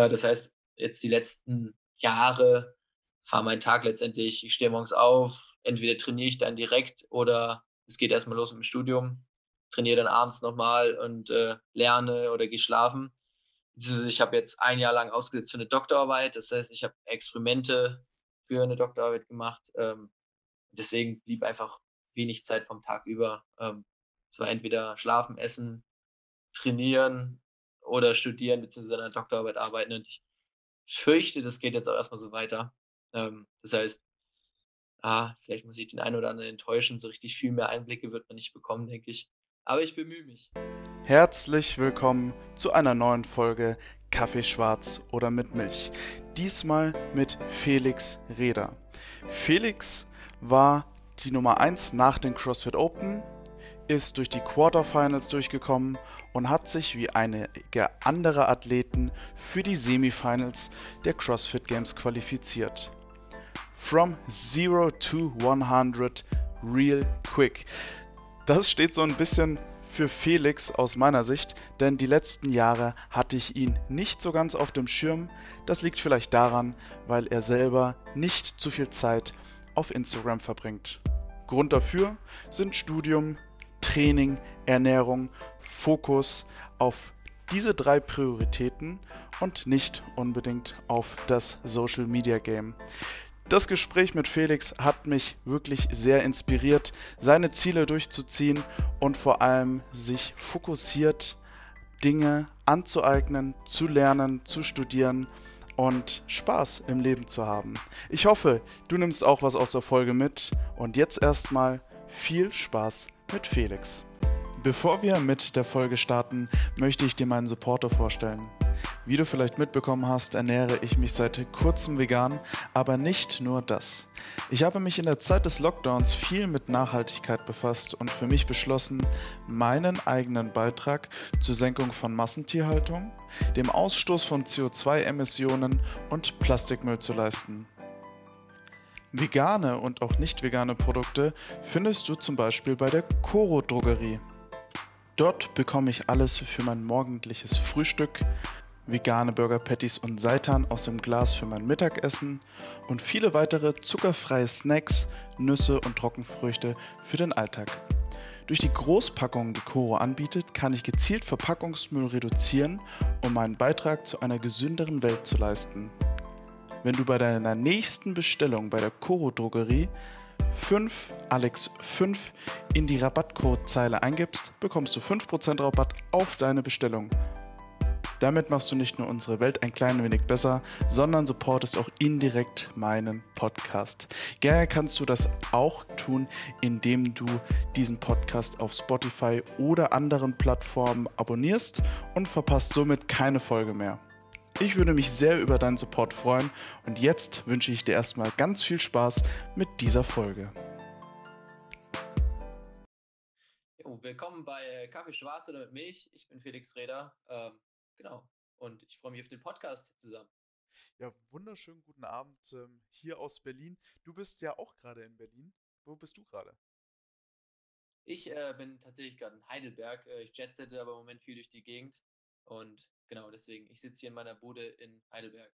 Äh, das heißt, jetzt die letzten Jahre war mein Tag letztendlich, ich stehe morgens auf, entweder trainiere ich dann direkt oder es geht erstmal los mit dem Studium, trainiere dann abends nochmal und äh, lerne oder gehe schlafen. Ich habe jetzt ein Jahr lang ausgesetzt für eine Doktorarbeit, das heißt, ich habe Experimente für eine Doktorarbeit gemacht. Ähm, deswegen blieb einfach wenig Zeit vom Tag über. Ähm, es war entweder schlafen, essen, trainieren oder studieren bzw. an einer Doktorarbeit arbeiten. Und ich fürchte, das geht jetzt auch erstmal so weiter. Ähm, das heißt, ah, vielleicht muss ich den einen oder anderen enttäuschen. So richtig viel mehr Einblicke wird man nicht bekommen, denke ich. Aber ich bemühe mich. Herzlich willkommen zu einer neuen Folge Kaffee schwarz oder mit Milch. Diesmal mit Felix Reder. Felix war die Nummer 1 nach den CrossFit Open, ist durch die Quarterfinals durchgekommen und hat sich wie einige andere Athleten für die Semifinals der CrossFit Games qualifiziert. From Zero to 100 Real Quick. Das steht so ein bisschen für Felix aus meiner Sicht, denn die letzten Jahre hatte ich ihn nicht so ganz auf dem Schirm. Das liegt vielleicht daran, weil er selber nicht zu viel Zeit auf Instagram verbringt. Grund dafür sind Studium, Training, Ernährung, Fokus auf diese drei Prioritäten und nicht unbedingt auf das Social Media Game. Das Gespräch mit Felix hat mich wirklich sehr inspiriert, seine Ziele durchzuziehen und vor allem sich fokussiert Dinge anzueignen, zu lernen, zu studieren und Spaß im Leben zu haben. Ich hoffe, du nimmst auch was aus der Folge mit und jetzt erstmal viel Spaß mit Felix. Bevor wir mit der Folge starten, möchte ich dir meinen Supporter vorstellen. Wie du vielleicht mitbekommen hast, ernähre ich mich seit kurzem vegan, aber nicht nur das. Ich habe mich in der Zeit des Lockdowns viel mit Nachhaltigkeit befasst und für mich beschlossen, meinen eigenen Beitrag zur Senkung von Massentierhaltung, dem Ausstoß von CO2-Emissionen und Plastikmüll zu leisten. Vegane und auch nicht vegane Produkte findest du zum Beispiel bei der Coro Drogerie. Dort bekomme ich alles für mein morgendliches Frühstück, vegane Burger Patties und Seitan aus dem Glas für mein Mittagessen und viele weitere zuckerfreie Snacks, Nüsse und Trockenfrüchte für den Alltag. Durch die Großpackungen, die Coro anbietet, kann ich gezielt Verpackungsmüll reduzieren, um meinen Beitrag zu einer gesünderen Welt zu leisten. Wenn du bei deiner nächsten Bestellung bei der Coro Drogerie 5 Alex 5 in die Rabattcodezeile eingibst, bekommst du 5% Rabatt auf deine Bestellung. Damit machst du nicht nur unsere Welt ein klein wenig besser, sondern supportest auch indirekt meinen Podcast. Gerne kannst du das auch tun, indem du diesen Podcast auf Spotify oder anderen Plattformen abonnierst und verpasst somit keine Folge mehr. Ich würde mich sehr über deinen Support freuen und jetzt wünsche ich dir erstmal ganz viel Spaß mit dieser Folge. willkommen bei Kaffee Schwarz oder mit Milch. Ich bin Felix Reder. Ähm, Genau. Und ich freue mich auf den Podcast zusammen. Ja, wunderschönen guten Abend ähm, hier aus Berlin. Du bist ja auch gerade in Berlin. Wo bist du gerade? Ich äh, bin tatsächlich gerade in Heidelberg. Äh, ich jetsette aber im Moment viel durch die Gegend. Und genau deswegen, ich sitze hier in meiner Bude in Heidelberg.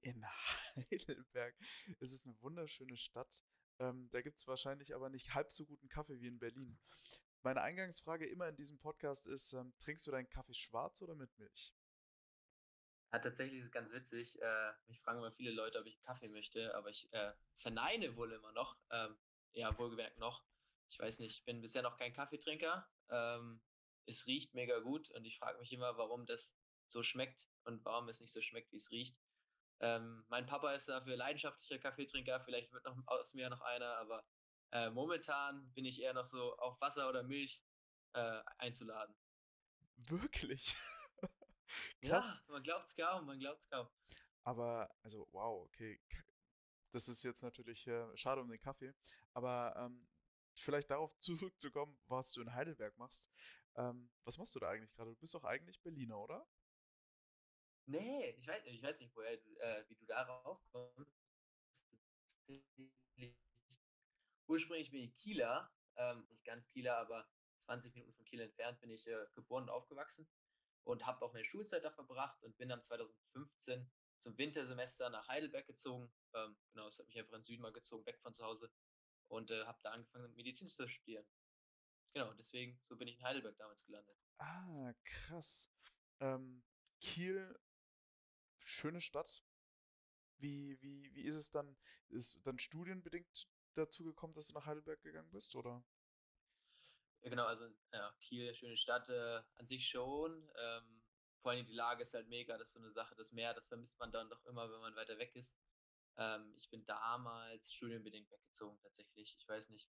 In Heidelberg. Es ist eine wunderschöne Stadt. Ähm, da gibt es wahrscheinlich aber nicht halb so guten Kaffee wie in Berlin. Meine Eingangsfrage immer in diesem Podcast ist: ähm, Trinkst du deinen Kaffee schwarz oder mit Milch? Ja, tatsächlich ist es ganz witzig. Äh, mich fragen immer viele Leute, ob ich Kaffee möchte, aber ich äh, verneine wohl immer noch. Ähm, ja, wohlgemerkt noch. Ich weiß nicht, ich bin bisher noch kein Kaffeetrinker. Ähm, es riecht mega gut und ich frage mich immer, warum das so schmeckt und warum es nicht so schmeckt, wie es riecht. Ähm, mein Papa ist dafür leidenschaftlicher Kaffeetrinker, vielleicht wird noch aus mir noch einer, aber äh, momentan bin ich eher noch so auf Wasser oder Milch äh, einzuladen. Wirklich? Krass. Ja, man glaubt es kaum, man glaubt es kaum. Aber, also, wow, okay. Das ist jetzt natürlich äh, schade um den Kaffee. Aber ähm, vielleicht darauf zurückzukommen, was du in Heidelberg machst. Ähm, was machst du da eigentlich gerade? Du bist doch eigentlich Berliner, oder? Nee, ich weiß, ich weiß nicht, woher, äh, wie du darauf kommst. Ursprünglich bin ich Kieler, ähm, nicht ganz Kieler, aber 20 Minuten von Kiel entfernt bin ich äh, geboren und aufgewachsen. und habe auch meine Schulzeit da verbracht und bin dann 2015 zum Wintersemester nach Heidelberg gezogen. Ähm, genau, es hat mich einfach in den Süden mal gezogen, weg von zu Hause und äh, habe da angefangen, Medizin zu studieren. Genau, deswegen, so bin ich in Heidelberg damals gelandet. Ah, krass. Ähm, Kiel, schöne Stadt. Wie, wie, wie ist es dann? Ist dann studienbedingt dazu gekommen, dass du nach Heidelberg gegangen bist, oder? Ja, genau, also ja, Kiel, schöne Stadt äh, an sich schon. Ähm, vor allem die Lage ist halt mega, das ist so eine Sache. Das Meer, das vermisst man dann doch immer, wenn man weiter weg ist. Ähm, ich bin damals studienbedingt weggezogen, tatsächlich. Ich weiß nicht.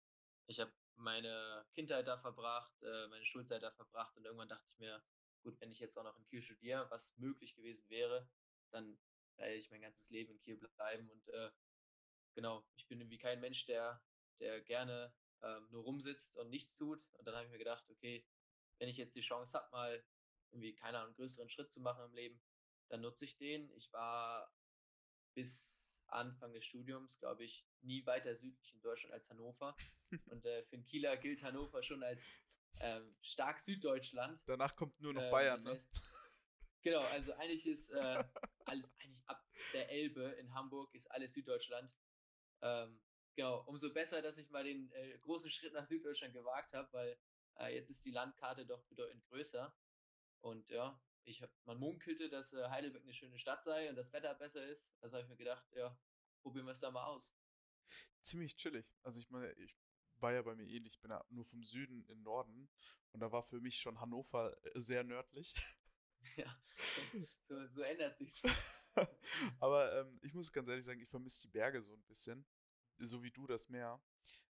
Ich habe meine Kindheit da verbracht, äh, meine Schulzeit da verbracht und irgendwann dachte ich mir, gut, wenn ich jetzt auch noch in Kiel studiere, was möglich gewesen wäre, dann werde ich mein ganzes Leben in Kiel bleiben. Und äh, genau, ich bin irgendwie kein Mensch, der, der gerne ähm, nur rumsitzt und nichts tut. Und dann habe ich mir gedacht, okay, wenn ich jetzt die Chance habe, mal irgendwie, keine Ahnung, größeren Schritt zu machen im Leben, dann nutze ich den. Ich war bis Anfang des Studiums, glaube ich, nie weiter südlich in Deutschland als Hannover. Und äh, für einen Kieler gilt Hannover schon als ähm, stark Süddeutschland. Danach kommt nur noch äh, Bayern, das ne? heißt, ne? Genau, also eigentlich ist äh, alles eigentlich ab der Elbe in Hamburg ist alles Süddeutschland. Ähm, genau, umso besser, dass ich mal den äh, großen Schritt nach Süddeutschland gewagt habe, weil äh, jetzt ist die Landkarte doch bedeutend größer. Und ja, ich hab, man munkelte, dass äh, Heidelberg eine schöne Stadt sei und das Wetter besser ist. Also habe ich mir gedacht, ja, probieren wir es da mal aus. Ziemlich chillig. Also ich meine, ich war ja bei mir ähnlich. Ich bin ja nur vom Süden in Norden und da war für mich schon Hannover äh, sehr nördlich. Ja, so, so ändert sich's. Aber ähm, ich muss ganz ehrlich sagen, ich vermisse die Berge so ein bisschen, so wie du das Meer.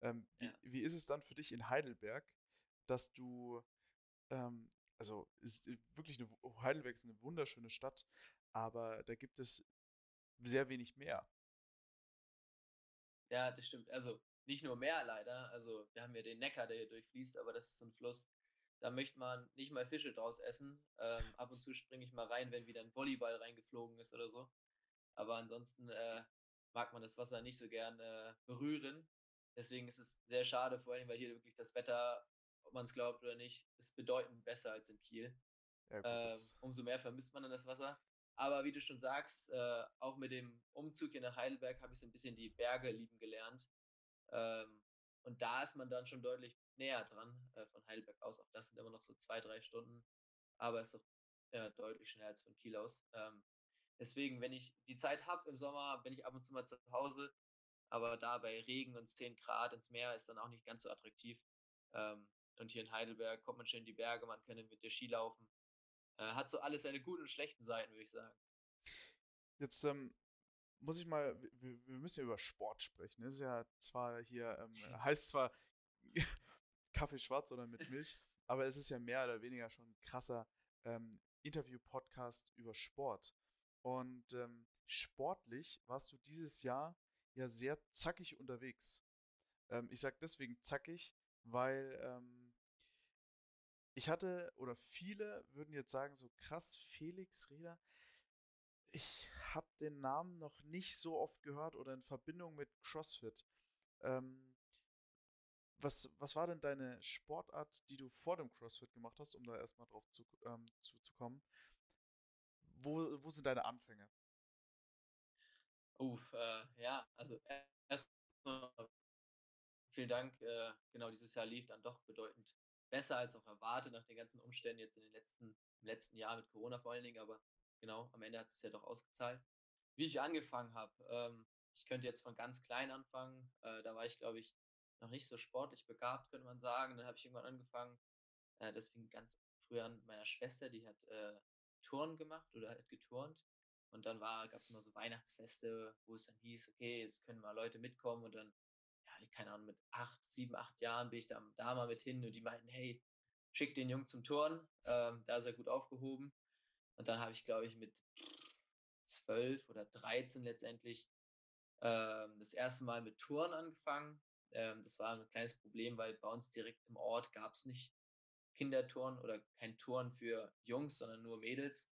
Ähm, wie, ja. wie ist es dann für dich in Heidelberg, dass du, ähm, also ist wirklich eine, Heidelberg ist eine wunderschöne Stadt, aber da gibt es sehr wenig Meer. Ja, das stimmt. Also nicht nur Meer leider. Also wir haben ja den Neckar, der hier durchfließt, aber das ist so ein Fluss. Da möchte man nicht mal Fische draus essen. Ähm, ab und zu springe ich mal rein, wenn wieder ein Volleyball reingeflogen ist oder so. Aber ansonsten äh, mag man das Wasser nicht so gern äh, berühren. Deswegen ist es sehr schade, vor allem, weil hier wirklich das Wetter, ob man es glaubt oder nicht, ist bedeutend besser als in Kiel. Ja, gut, ähm, umso mehr vermisst man dann das Wasser. Aber wie du schon sagst, äh, auch mit dem Umzug hier nach Heidelberg habe ich so ein bisschen die Berge lieben gelernt. Ähm, und da ist man dann schon deutlich näher dran äh, von Heidelberg aus. Auch das sind immer noch so zwei, drei Stunden. Aber es ist doch ja, deutlich schneller als von Kiel aus. Ähm, deswegen, wenn ich die Zeit habe im Sommer, bin ich ab und zu mal zu Hause. Aber da bei Regen und 10 Grad ins Meer ist dann auch nicht ganz so attraktiv. Ähm, und hier in Heidelberg kommt man schön in die Berge, man kann mit der Ski laufen. Äh, hat so alles seine guten und schlechten Seiten, würde ich sagen. Jetzt ähm, muss ich mal, wir, wir, müssen ja über Sport sprechen. Das ist ja zwar hier, ähm, heißt zwar Kaffee schwarz oder mit Milch, aber es ist ja mehr oder weniger schon ein krasser ähm, Interview-Podcast über Sport. Und ähm, sportlich warst du dieses Jahr ja sehr zackig unterwegs. Ähm, ich sage deswegen zackig, weil ähm, ich hatte, oder viele würden jetzt sagen, so krass, Felix Reda, ich habe den Namen noch nicht so oft gehört oder in Verbindung mit CrossFit. Ähm, was, was war denn deine Sportart, die du vor dem CrossFit gemacht hast, um da erstmal drauf zu, ähm, zu, zu kommen? Wo, wo sind deine Anfänge? Uff, äh, ja, also erstmal vielen Dank. Äh, genau, dieses Jahr lief dann doch bedeutend besser als auch erwartet nach den ganzen Umständen jetzt in den letzten, im letzten Jahr mit Corona vor allen Dingen, aber genau, am Ende hat es ja doch ausgezahlt. Wie ich angefangen habe, ähm, ich könnte jetzt von ganz klein anfangen. Äh, da war ich, glaube ich, noch nicht so sportlich begabt, könnte man sagen. Dann habe ich irgendwann angefangen. Äh, das fing ganz früh an meiner Schwester, die hat äh, Touren gemacht oder hat geturnt. Und dann gab es immer so Weihnachtsfeste, wo es dann hieß, okay, jetzt können mal Leute mitkommen. Und dann, keine Ahnung, mit acht, sieben, acht Jahren bin ich da, da mal mit hin und die meinten, hey, schick den Jungen zum Turnen, ähm, da ist er gut aufgehoben. Und dann habe ich, glaube ich, mit zwölf oder dreizehn letztendlich ähm, das erste Mal mit Touren angefangen. Ähm, das war ein kleines Problem, weil bei uns direkt im Ort gab es nicht Kindertouren oder kein Touren für Jungs, sondern nur Mädels.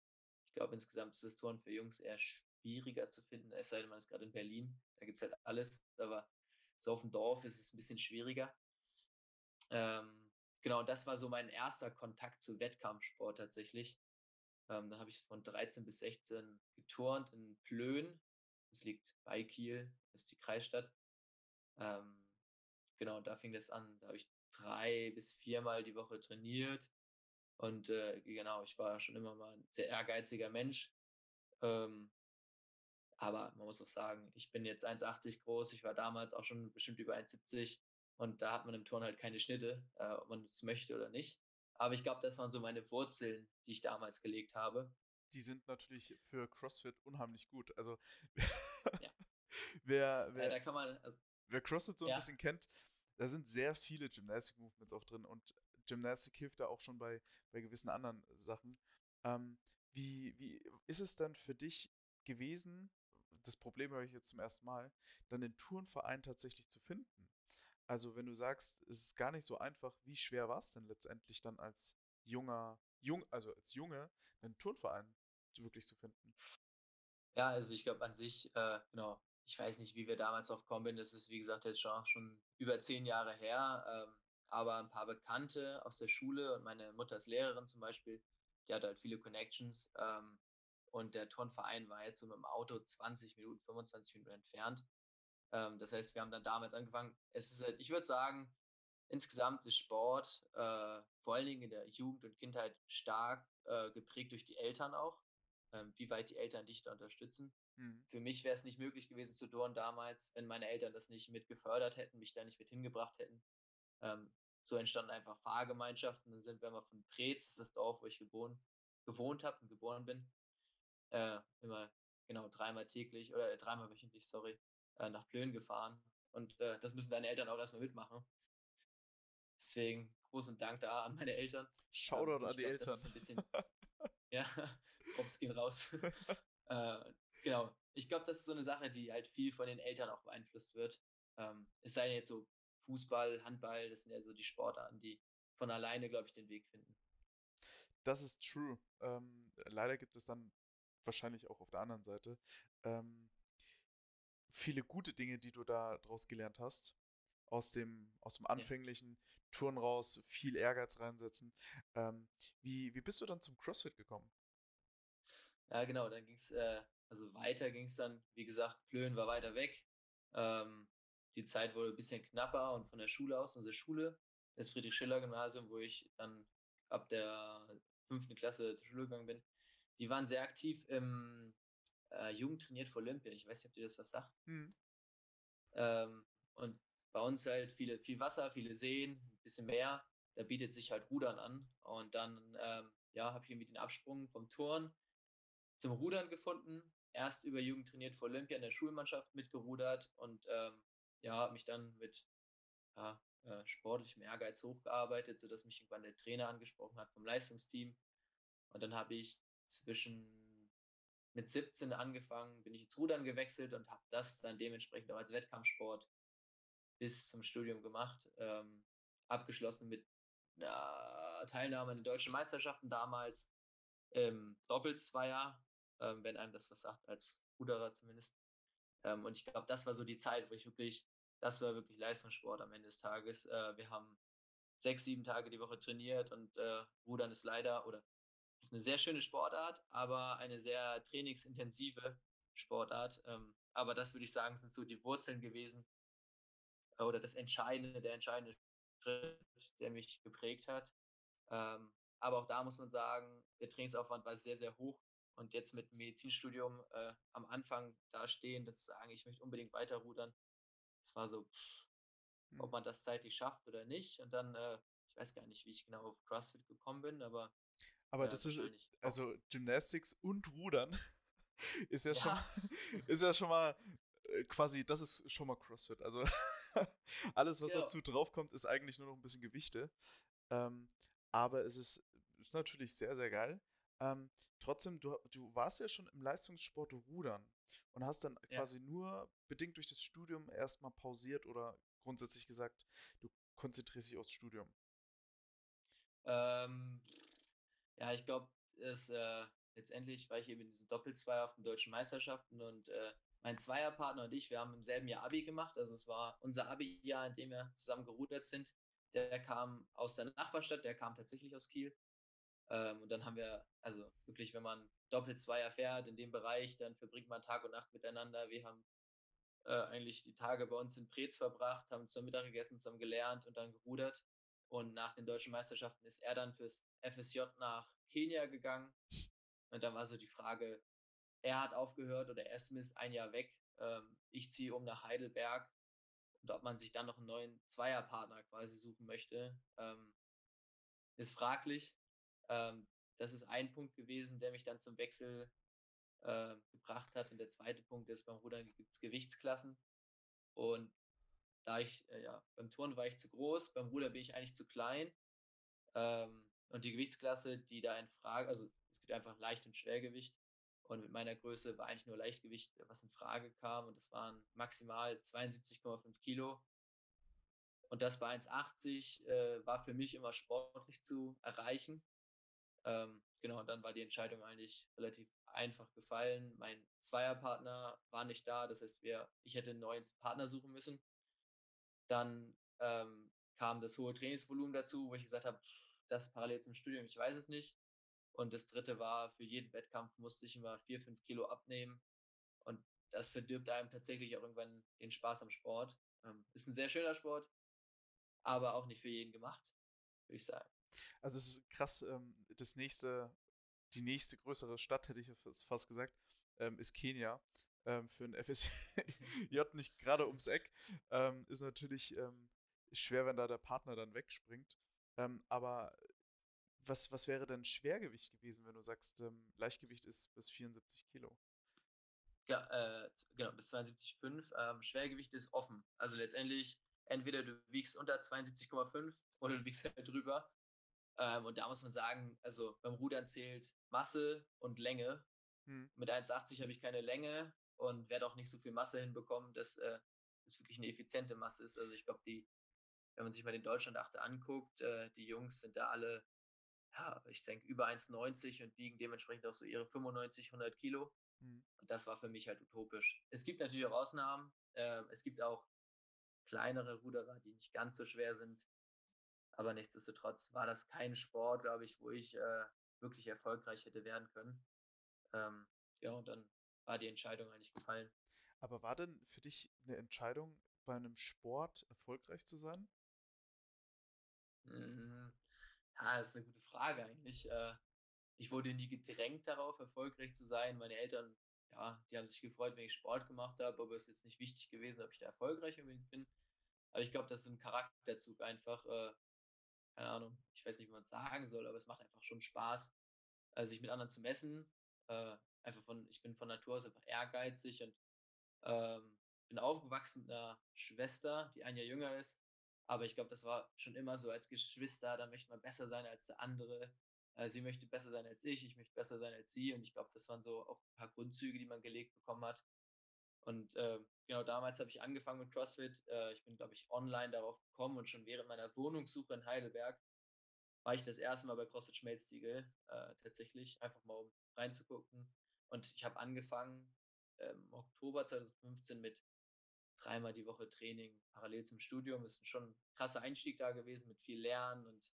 Ich glaube, insgesamt ist das Touren für Jungs eher schwieriger zu finden, es sei denn, man ist gerade in Berlin. Da gibt es halt alles, aber so auf dem Dorf ist es ein bisschen schwieriger. Ähm, genau, das war so mein erster Kontakt zu Wettkampfsport tatsächlich. Ähm, dann habe ich von 13 bis 16 geturnt in Plön. Das liegt bei Kiel, das ist die Kreisstadt. Ähm, genau, da fing das an. Da habe ich drei bis viermal die Woche trainiert. Und äh, genau, ich war schon immer mal ein sehr ehrgeiziger Mensch. Ähm, aber man muss auch sagen, ich bin jetzt 1,80 groß. Ich war damals auch schon bestimmt über 1,70. Und da hat man im Turn halt keine Schnitte, äh, ob man es möchte oder nicht. Aber ich glaube, das waren so meine Wurzeln, die ich damals gelegt habe. Die sind natürlich für CrossFit unheimlich gut. Also ja. wer, wer, ja, man, also, wer CrossFit so ein ja. bisschen kennt, da sind sehr viele Gymnastic Movements auch drin und Gymnastik hilft da auch schon bei, bei gewissen anderen Sachen. Ähm, wie, wie ist es dann für dich gewesen, das Problem habe ich jetzt zum ersten Mal, dann den Turnverein tatsächlich zu finden? Also, wenn du sagst, es ist gar nicht so einfach, wie schwer war es denn letztendlich dann als junger, jung, also als Junge, einen Turnverein wirklich zu finden? Ja, also ich glaube an sich, äh, genau, ich weiß nicht, wie wir damals auf gekommen. Das ist, wie gesagt, jetzt schon, schon über zehn Jahre her. Ähm, aber ein paar Bekannte aus der Schule und meine Mutter ist Lehrerin zum Beispiel, die hat halt viele Connections. Ähm, und der Turnverein war jetzt so mit dem Auto 20 Minuten, 25 Minuten entfernt. Ähm, das heißt, wir haben dann damals angefangen. Es ist halt, ich würde sagen, insgesamt ist Sport äh, vor allen Dingen in der Jugend und Kindheit stark äh, geprägt durch die Eltern auch, ähm, wie weit die Eltern dich da unterstützen. Mhm. Für mich wäre es nicht möglich gewesen zu turnen damals, wenn meine Eltern das nicht mit gefördert hätten, mich da nicht mit hingebracht hätten. Ähm, so entstanden einfach Fahrgemeinschaften. Dann sind wir mal von Preetz, das ist das Dorf, wo ich geboren, gewohnt habe und geboren bin, äh, immer genau dreimal täglich oder äh, dreimal wöchentlich, sorry, äh, nach Plön gefahren. Und äh, das müssen deine Eltern auch erstmal mitmachen. Deswegen großen Dank da an meine Eltern. Shoutout ähm, an die glaub, Eltern. Das bisschen, ja, Props gehen raus. äh, genau. Ich glaube, das ist so eine Sache, die halt viel von den Eltern auch beeinflusst wird. Ähm, es sei denn jetzt so Fußball, Handball, das sind ja so die Sportarten, die von alleine, glaube ich, den Weg finden. Das ist true. Ähm, leider gibt es dann wahrscheinlich auch auf der anderen Seite ähm, viele gute Dinge, die du da draus gelernt hast. Aus dem, aus dem anfänglichen ja. Touren raus, viel Ehrgeiz reinsetzen. Ähm, wie, wie bist du dann zum CrossFit gekommen? Ja, genau, dann ging es, äh, also weiter ging es dann, wie gesagt, Plön war weiter weg. Ähm, die Zeit wurde ein bisschen knapper und von der Schule aus, unsere Schule, das Friedrich-Schiller-Gymnasium, wo ich dann ab der fünften Klasse zur Schule gegangen bin, die waren sehr aktiv im äh, Jugend trainiert für Olympia. Ich weiß nicht, ob dir das was sagt. Mhm. Ähm, und bei uns halt viele, viel Wasser, viele Seen, ein bisschen mehr. Da bietet sich halt Rudern an. Und dann ähm, ja, habe ich irgendwie den Absprung vom Turn zum Rudern gefunden. Erst über Jugend trainiert für Olympia in der Schulmannschaft mitgerudert und ähm, ja, mich dann mit ja, äh, sportlichem Ehrgeiz hochgearbeitet, sodass mich irgendwann der Trainer angesprochen hat vom Leistungsteam. Und dann habe ich zwischen mit 17 angefangen, bin ich ins Rudern gewechselt und habe das dann dementsprechend auch als Wettkampfsport bis zum Studium gemacht. Ähm, abgeschlossen mit einer Teilnahme an den deutschen Meisterschaften damals im Doppelzweier, ähm, wenn einem das was sagt, als Ruderer zumindest. Ähm, und ich glaube, das war so die Zeit, wo ich wirklich, das war wirklich Leistungssport am Ende des Tages. Äh, wir haben sechs, sieben Tage die Woche trainiert und äh, Rudern ist leider, oder ist eine sehr schöne Sportart, aber eine sehr trainingsintensive Sportart. Ähm, aber das würde ich sagen, sind so die Wurzeln gewesen äh, oder das Entscheidende, der entscheidende Schritt, der mich geprägt hat. Ähm, aber auch da muss man sagen, der Trainingsaufwand war sehr, sehr hoch. Und jetzt mit dem Medizinstudium äh, am Anfang da stehen und zu sagen, ich möchte unbedingt weiter rudern, das war so, ob hm. man das zeitlich schafft oder nicht. Und dann, äh, ich weiß gar nicht, wie ich genau auf CrossFit gekommen bin, aber aber ja, das ist, also Gymnastics und Rudern ist ja, ja. schon, ist ja schon mal äh, quasi, das ist schon mal CrossFit. Also alles, was ja. dazu draufkommt, ist eigentlich nur noch ein bisschen Gewichte. Ähm, aber es ist, ist natürlich sehr, sehr geil. Ähm, trotzdem, du, du warst ja schon im Leistungssport Rudern und hast dann ja. quasi nur bedingt durch das Studium erstmal pausiert oder grundsätzlich gesagt, du konzentrierst dich aufs Studium. Ähm, ja, ich glaube, äh, letztendlich war ich eben in diesem Doppelzweier auf den deutschen Meisterschaften und äh, mein Zweierpartner und ich, wir haben im selben Jahr Abi gemacht. Also es war unser Abi-Jahr, in dem wir zusammen gerudert sind. Der kam aus der Nachbarstadt, der kam tatsächlich aus Kiel. Ähm, und dann haben wir, also wirklich, wenn man Doppel-Zweier fährt in dem Bereich, dann verbringt man Tag und Nacht miteinander. Wir haben äh, eigentlich die Tage bei uns in Preetz verbracht, haben zusammen Mittag gegessen, zusammen gelernt und dann gerudert. Und nach den deutschen Meisterschaften ist er dann fürs FSJ nach Kenia gegangen. Und dann war so die Frage, er hat aufgehört oder er ist ein Jahr weg. Ähm, ich ziehe um nach Heidelberg. Und ob man sich dann noch einen neuen Zweierpartner quasi suchen möchte, ähm, ist fraglich. Ähm, das ist ein Punkt gewesen, der mich dann zum Wechsel äh, gebracht hat. Und der zweite Punkt ist, beim Rudern gibt es Gewichtsklassen. Und da ich, äh, ja, beim Turnen war ich zu groß, beim Ruder bin ich eigentlich zu klein. Ähm, und die Gewichtsklasse, die da in Frage, also es gibt einfach Leicht- und Schwergewicht. Und mit meiner Größe war eigentlich nur Leichtgewicht, was in Frage kam. Und das waren maximal 72,5 Kilo. Und das bei 1,80 äh, war für mich immer sportlich zu erreichen. Ähm, genau, und dann war die Entscheidung eigentlich relativ einfach gefallen. Mein Zweierpartner war nicht da, das heißt, wir, ich hätte einen neuen Partner suchen müssen. Dann ähm, kam das hohe Trainingsvolumen dazu, wo ich gesagt habe, das parallel zum Studium, ich weiß es nicht. Und das dritte war, für jeden Wettkampf musste ich immer vier, fünf Kilo abnehmen. Und das verdirbt einem tatsächlich auch irgendwann den Spaß am Sport. Ähm, ist ein sehr schöner Sport, aber auch nicht für jeden gemacht, würde ich sagen. Also es ist krass, ähm, das nächste, die nächste größere Stadt, hätte ich fast gesagt, ähm, ist Kenia. Ähm, für ein FSJ nicht gerade ums Eck. Ähm, ist natürlich ähm, schwer, wenn da der Partner dann wegspringt. Ähm, aber was, was wäre denn Schwergewicht gewesen, wenn du sagst, ähm, Leichtgewicht ist bis 74 Kilo? Ja, äh, genau, bis 72,5. Ähm, Schwergewicht ist offen. Also letztendlich, entweder du wiegst unter 72,5 oder du wiegst halt drüber. Ähm, und da muss man sagen, also beim Rudern zählt Masse und Länge. Hm. Mit 1,80 habe ich keine Länge und werde auch nicht so viel Masse hinbekommen, dass äh, das wirklich eine effiziente Masse ist. Also ich glaube, die, wenn man sich mal den Deutschlandachte anguckt, äh, die Jungs sind da alle, ja, ich denke, über 1,90 und wiegen dementsprechend auch so ihre 95, 100 Kilo. Hm. Und das war für mich halt utopisch. Es gibt natürlich auch Ausnahmen. Äh, es gibt auch kleinere Ruderer, die nicht ganz so schwer sind. Aber nichtsdestotrotz war das kein Sport, glaube ich, wo ich äh, wirklich erfolgreich hätte werden können. Ähm, ja, und dann war die Entscheidung eigentlich gefallen. Aber war denn für dich eine Entscheidung, bei einem Sport erfolgreich zu sein? Mhm. Ja, das ist eine gute Frage eigentlich. Äh, ich wurde nie gedrängt darauf, erfolgreich zu sein. Meine Eltern, ja, die haben sich gefreut, wenn ich Sport gemacht habe, aber es ist jetzt nicht wichtig gewesen, ob ich da erfolgreich bin. Aber ich glaube, das ist ein Charakterzug einfach. Äh, keine Ahnung, ich weiß nicht, wie man es sagen soll, aber es macht einfach schon Spaß, äh, sich mit anderen zu messen. Einfach von, ich bin von Natur aus einfach ehrgeizig und ähm, bin aufgewachsen mit einer Schwester, die ein Jahr jünger ist. Aber ich glaube, das war schon immer so als Geschwister, da möchte man besser sein als der andere. Äh, sie möchte besser sein als ich, ich möchte besser sein als sie. Und ich glaube, das waren so auch ein paar Grundzüge, die man gelegt bekommen hat. Und äh, genau damals habe ich angefangen mit CrossFit. Äh, ich bin, glaube ich, online darauf gekommen und schon während meiner Wohnungssuche in Heidelberg war ich das erste Mal bei CrossFit Schmelztiegel äh, tatsächlich, einfach mal um reinzugucken. Und ich habe angefangen im ähm, Oktober 2015 mit dreimal die Woche Training parallel zum Studium. Das ist schon ein krasser Einstieg da gewesen mit viel Lernen und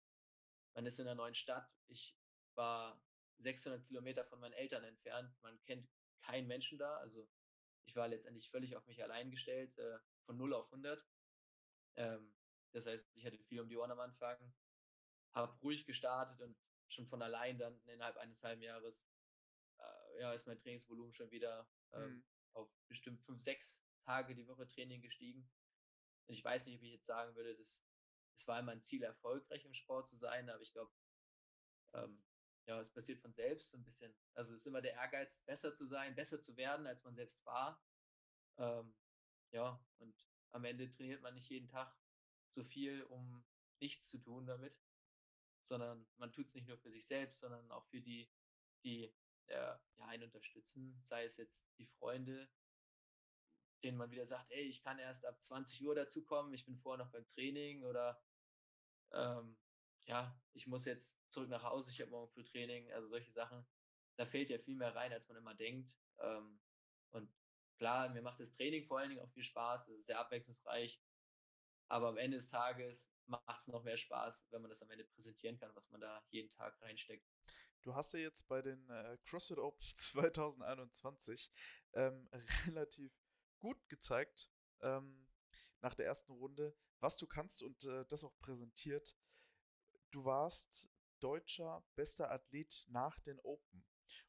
man ist in einer neuen Stadt. Ich war 600 Kilometer von meinen Eltern entfernt. Man kennt keinen Menschen da. Also ich war letztendlich völlig auf mich allein gestellt, äh, von 0 auf 100. Ähm, das heißt, ich hatte viel um die Ohren am Anfang, habe ruhig gestartet und schon von allein dann innerhalb eines halben Jahres ja, ist mein Trainingsvolumen schon wieder ähm, mhm. auf bestimmt fünf, sechs Tage die Woche Training gestiegen. Und ich weiß nicht, ob ich jetzt sagen würde, dass es war immer ein Ziel, erfolgreich im Sport zu sein, aber ich glaube, ähm, ja, es passiert von selbst so ein bisschen. Also es ist immer der Ehrgeiz, besser zu sein, besser zu werden, als man selbst war. Ähm, ja, und am Ende trainiert man nicht jeden Tag so viel, um nichts zu tun damit, sondern man tut es nicht nur für sich selbst, sondern auch für die, die äh, ja, einen unterstützen, sei es jetzt die Freunde, denen man wieder sagt, ey, ich kann erst ab 20 Uhr dazukommen, ich bin vorher noch beim Training oder ähm, ja, ich muss jetzt zurück nach Hause, ich habe morgen früh Training, also solche Sachen. Da fällt ja viel mehr rein, als man immer denkt. Ähm, und klar, mir macht das Training vor allen Dingen auch viel Spaß, es ist sehr abwechslungsreich. Aber am Ende des Tages macht es noch mehr Spaß, wenn man das am Ende präsentieren kann, was man da jeden Tag reinsteckt. Du hast ja jetzt bei den äh, CrossFit Open 2021 ähm, relativ gut gezeigt ähm, nach der ersten Runde, was du kannst und äh, das auch präsentiert. Du warst deutscher bester Athlet nach den Open.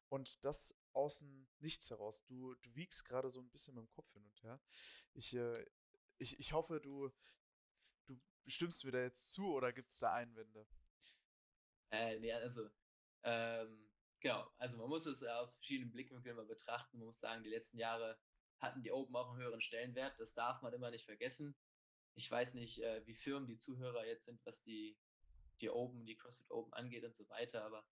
Und das aus dem Nichts heraus. Du, du wiegst gerade so ein bisschen mit dem Kopf hin und her. Ich, äh, ich, ich hoffe, du, du stimmst mir da jetzt zu oder gibt es da Einwände? Äh, nee, also, ähm, genau, also man muss es aus verschiedenen Blickwinkeln mal betrachten. Man muss sagen, die letzten Jahre hatten die Open auch einen höheren Stellenwert. Das darf man immer nicht vergessen. Ich weiß nicht, äh, wie firm die Zuhörer jetzt sind, was die, die Open, die CrossFit Open angeht und so weiter, aber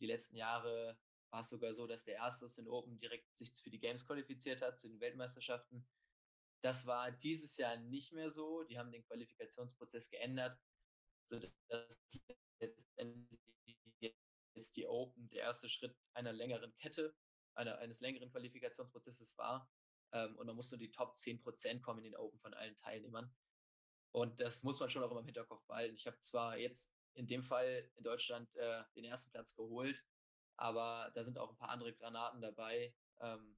die letzten Jahre war es sogar so, dass der Erste aus den Open direkt sich für die Games qualifiziert hat, zu den Weltmeisterschaften. Das war dieses Jahr nicht mehr so. Die haben den Qualifikationsprozess geändert, sodass letztendlich jetzt die Open der erste Schritt einer längeren Kette, einer, eines längeren Qualifikationsprozesses war. Ähm, und man muss nur die Top 10% kommen in den Open von allen Teilnehmern. Und das muss man schon auch immer im Hinterkopf behalten. Ich habe zwar jetzt in dem Fall in Deutschland äh, den ersten Platz geholt, aber da sind auch ein paar andere Granaten dabei, ähm,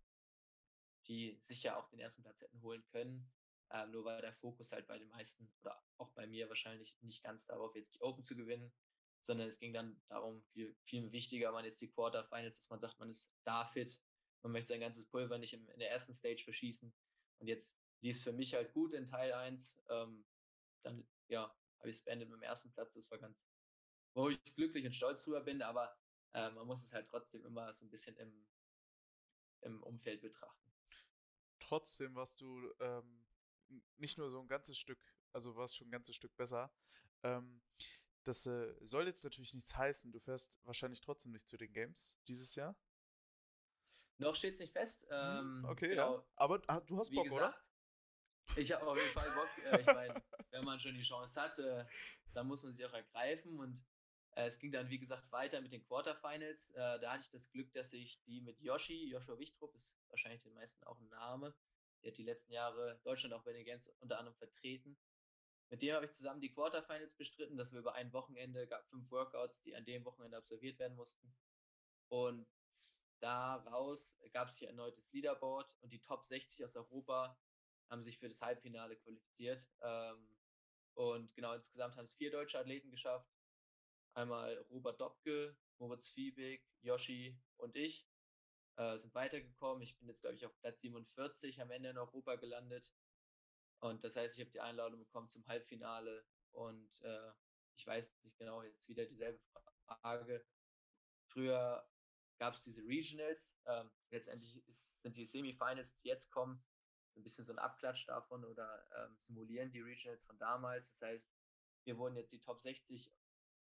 die sicher auch den ersten Platz hätten holen können. Ähm, nur war der Fokus halt bei den meisten oder auch bei mir wahrscheinlich nicht ganz darauf, jetzt die Open zu gewinnen, sondern es ging dann darum, viel, viel wichtiger waren jetzt die Quarterfinals, dass man sagt, man ist da fit, man möchte sein ganzes Pulver nicht im, in der ersten Stage verschießen. Und jetzt lief es für mich halt gut in Teil 1. Ähm, dann, ja, habe ich es beendet mit dem ersten Platz. Das war ganz, wo ich glücklich und stolz drüber bin, aber äh, man muss es halt trotzdem immer so ein bisschen im, im Umfeld betrachten. Trotzdem warst du ähm, nicht nur so ein ganzes Stück, also warst schon ein ganzes Stück besser. Ähm, das äh, soll jetzt natürlich nichts heißen. Du fährst wahrscheinlich trotzdem nicht zu den Games dieses Jahr. Noch steht es nicht fest. Hm, ähm, okay, genau. ja. Aber ah, du hast Bock, gesagt, oder? Ich habe auf jeden Fall Bock. Äh, ich meine, wenn man schon die Chance hat, äh, dann muss man sie auch ergreifen. Und äh, es ging dann, wie gesagt, weiter mit den Quarterfinals. Äh, da hatte ich das Glück, dass ich die mit Yoshi, Joshua Wichtrup, ist wahrscheinlich den meisten auch ein Name. Der hat die letzten Jahre Deutschland auch bei den Games unter anderem vertreten. Mit dem habe ich zusammen die Quarterfinals bestritten. Das war über ein Wochenende, gab fünf Workouts, die an dem Wochenende absolviert werden mussten. Und daraus gab es hier erneutes Leaderboard und die Top 60 aus Europa haben sich für das Halbfinale qualifiziert. Ähm, und genau insgesamt haben es vier deutsche Athleten geschafft. Einmal Robert Dobke, Moritz Fiebig, Yoshi und ich äh, sind weitergekommen. Ich bin jetzt, glaube ich, auf Platz 47 am Ende in Europa gelandet. Und das heißt, ich habe die Einladung bekommen zum Halbfinale. Und äh, ich weiß nicht genau, jetzt wieder dieselbe Frage. Früher gab es diese Regionals. Ähm, letztendlich ist, sind die Semifinals, die jetzt kommen, so ein bisschen so ein Abklatsch davon oder ähm, simulieren die Regionals von damals. Das heißt, wir wurden jetzt die Top 60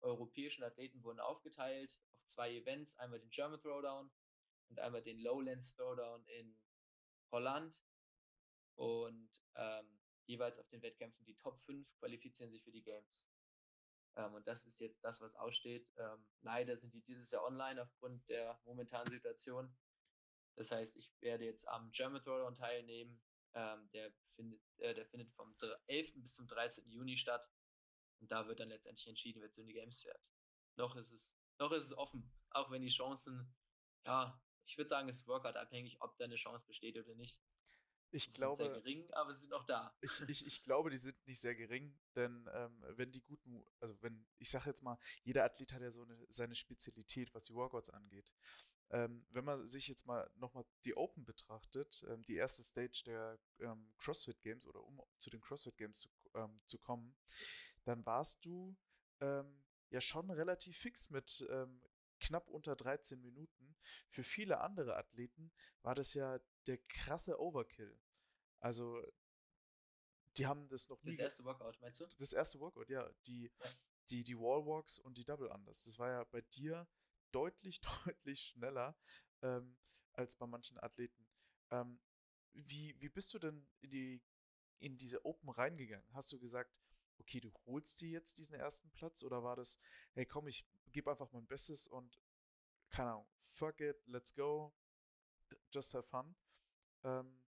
europäischen Athleten wurden aufgeteilt auf zwei Events, einmal den German Throwdown und einmal den Lowlands Throwdown in Holland. Und ähm, jeweils auf den Wettkämpfen die Top 5 qualifizieren sich für die Games. Ähm, und das ist jetzt das, was aussteht. Ähm, leider sind die dieses Jahr online aufgrund der momentanen Situation. Das heißt, ich werde jetzt am German Throwdown teilnehmen. Ähm, der, findet, äh, der findet vom 11. bis zum 13. Juni statt. Und da wird dann letztendlich entschieden, wer zu den Games fährt. Noch ist es, noch ist es offen, auch wenn die Chancen, ja, ich würde sagen, es ist Workout abhängig, ob da eine Chance besteht oder nicht. Ich die glaube, sind sehr gering, aber sie sind auch da. Ich, ich, ich glaube, die sind nicht sehr gering, denn ähm, wenn die guten, also wenn, ich sage jetzt mal, jeder Athlet hat ja so eine, seine Spezialität, was die Workouts angeht. Ähm, wenn man sich jetzt mal nochmal die Open betrachtet, ähm, die erste Stage der ähm, CrossFit Games oder um zu den CrossFit Games zu, ähm, zu kommen, dann warst du ähm, ja schon relativ fix mit knapp unter 13 Minuten. Für viele andere Athleten war das ja der krasse Overkill. Also, die haben das noch nie. Das erste Workout, meinst du? Das erste Workout, ja. Die, ja. die, die Wallwalks und die Double Unders. Das war ja bei dir deutlich, deutlich schneller ähm, als bei manchen Athleten. Ähm, wie, wie bist du denn in, die, in diese Open reingegangen? Hast du gesagt, okay, du holst dir jetzt diesen ersten Platz oder war das, hey komm, ich gebe einfach mein Bestes und keine Ahnung, fuck it, let's go, just have fun? Ähm,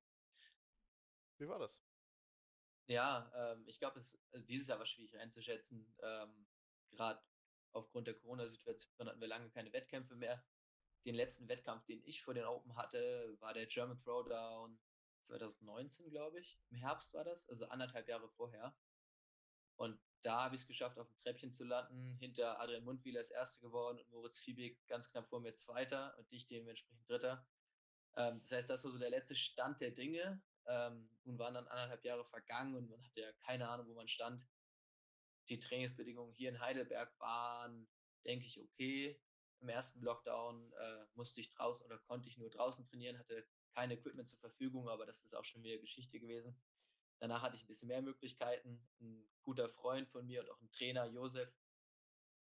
wie war das? Ja, ähm, ich glaube, es also dieses Jahr war schwierig einzuschätzen. Ähm, Gerade aufgrund der Corona-Situation hatten wir lange keine Wettkämpfe mehr. Den letzten Wettkampf, den ich vor den Open hatte, war der German Throwdown 2019, glaube ich. Im Herbst war das, also anderthalb Jahre vorher. Und da habe ich es geschafft, auf dem Treppchen zu landen. Hinter Adrian Mundwieler ist Erster geworden und Moritz Fiebig ganz knapp vor mir Zweiter und ich dementsprechend Dritter. Ähm, das heißt, das war so der letzte Stand der Dinge. Ähm, nun waren dann anderthalb Jahre vergangen und man hatte ja keine Ahnung, wo man stand. Die Trainingsbedingungen hier in Heidelberg waren, denke ich, okay. Im ersten Lockdown äh, musste ich draußen oder konnte ich nur draußen trainieren, hatte kein Equipment zur Verfügung, aber das ist auch schon wieder Geschichte gewesen. Danach hatte ich ein bisschen mehr Möglichkeiten. Ein guter Freund von mir und auch ein Trainer, Josef,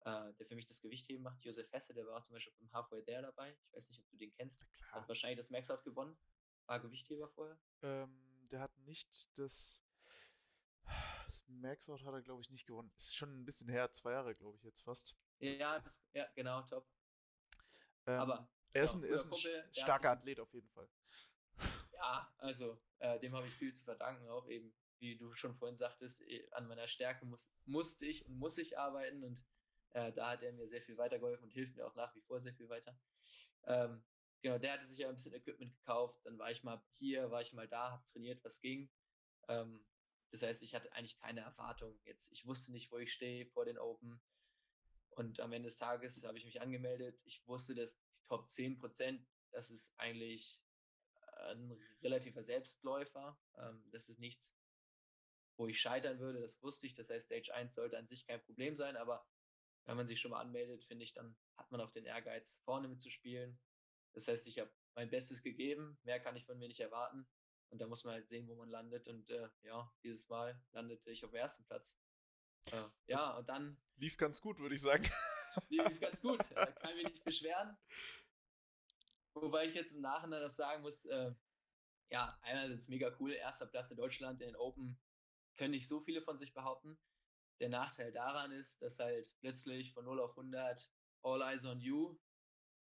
äh, der für mich das Gewichtheben macht. Josef Hesse, der war auch zum Beispiel beim Halfway There dabei. Ich weiß nicht, ob du den kennst. Hat wahrscheinlich das Maxout gewonnen. War Gewichtheber vorher? Ähm, der hat nicht das. Das Maxout hat er, glaube ich, nicht gewonnen. Ist schon ein bisschen her, zwei Jahre, glaube ich, jetzt fast. Ja, das, ja genau, top. Ähm, Aber er ist ein, ist ein Kumpel, starker Athlet auf jeden Fall. Ja, also äh, dem habe ich viel zu verdanken, auch eben, wie du schon vorhin sagtest, eh, an meiner Stärke muss, musste ich und muss ich arbeiten und äh, da hat er mir sehr viel weitergeholfen und hilft mir auch nach wie vor sehr viel weiter. Ähm, genau, der hatte sich ja ein bisschen Equipment gekauft, dann war ich mal hier, war ich mal da, habe trainiert, was ging. Ähm, das heißt, ich hatte eigentlich keine Erwartung. Jetzt, ich wusste nicht, wo ich stehe vor den Open. Und am Ende des Tages habe ich mich angemeldet. Ich wusste, dass die Top 10 Prozent, das ist eigentlich ein relativer Selbstläufer. Ähm, das ist nichts, wo ich scheitern würde, das wusste ich. Das heißt, Stage 1 sollte an sich kein Problem sein, aber wenn man sich schon mal anmeldet, finde ich, dann hat man auch den Ehrgeiz, vorne mitzuspielen. Das heißt, ich habe mein Bestes gegeben, mehr kann ich von mir nicht erwarten. Und da muss man halt sehen, wo man landet. Und äh, ja, dieses Mal landete ich auf dem ersten Platz. Äh, ja, und dann. Lief ganz gut, würde ich sagen. Lief ganz gut. Äh, kann mich nicht beschweren. Wobei ich jetzt im Nachhinein das sagen muss, äh, ja, es mega cool, erster Platz in Deutschland in den Open, können nicht so viele von sich behaupten. Der Nachteil daran ist, dass halt plötzlich von 0 auf 100 All Eyes on You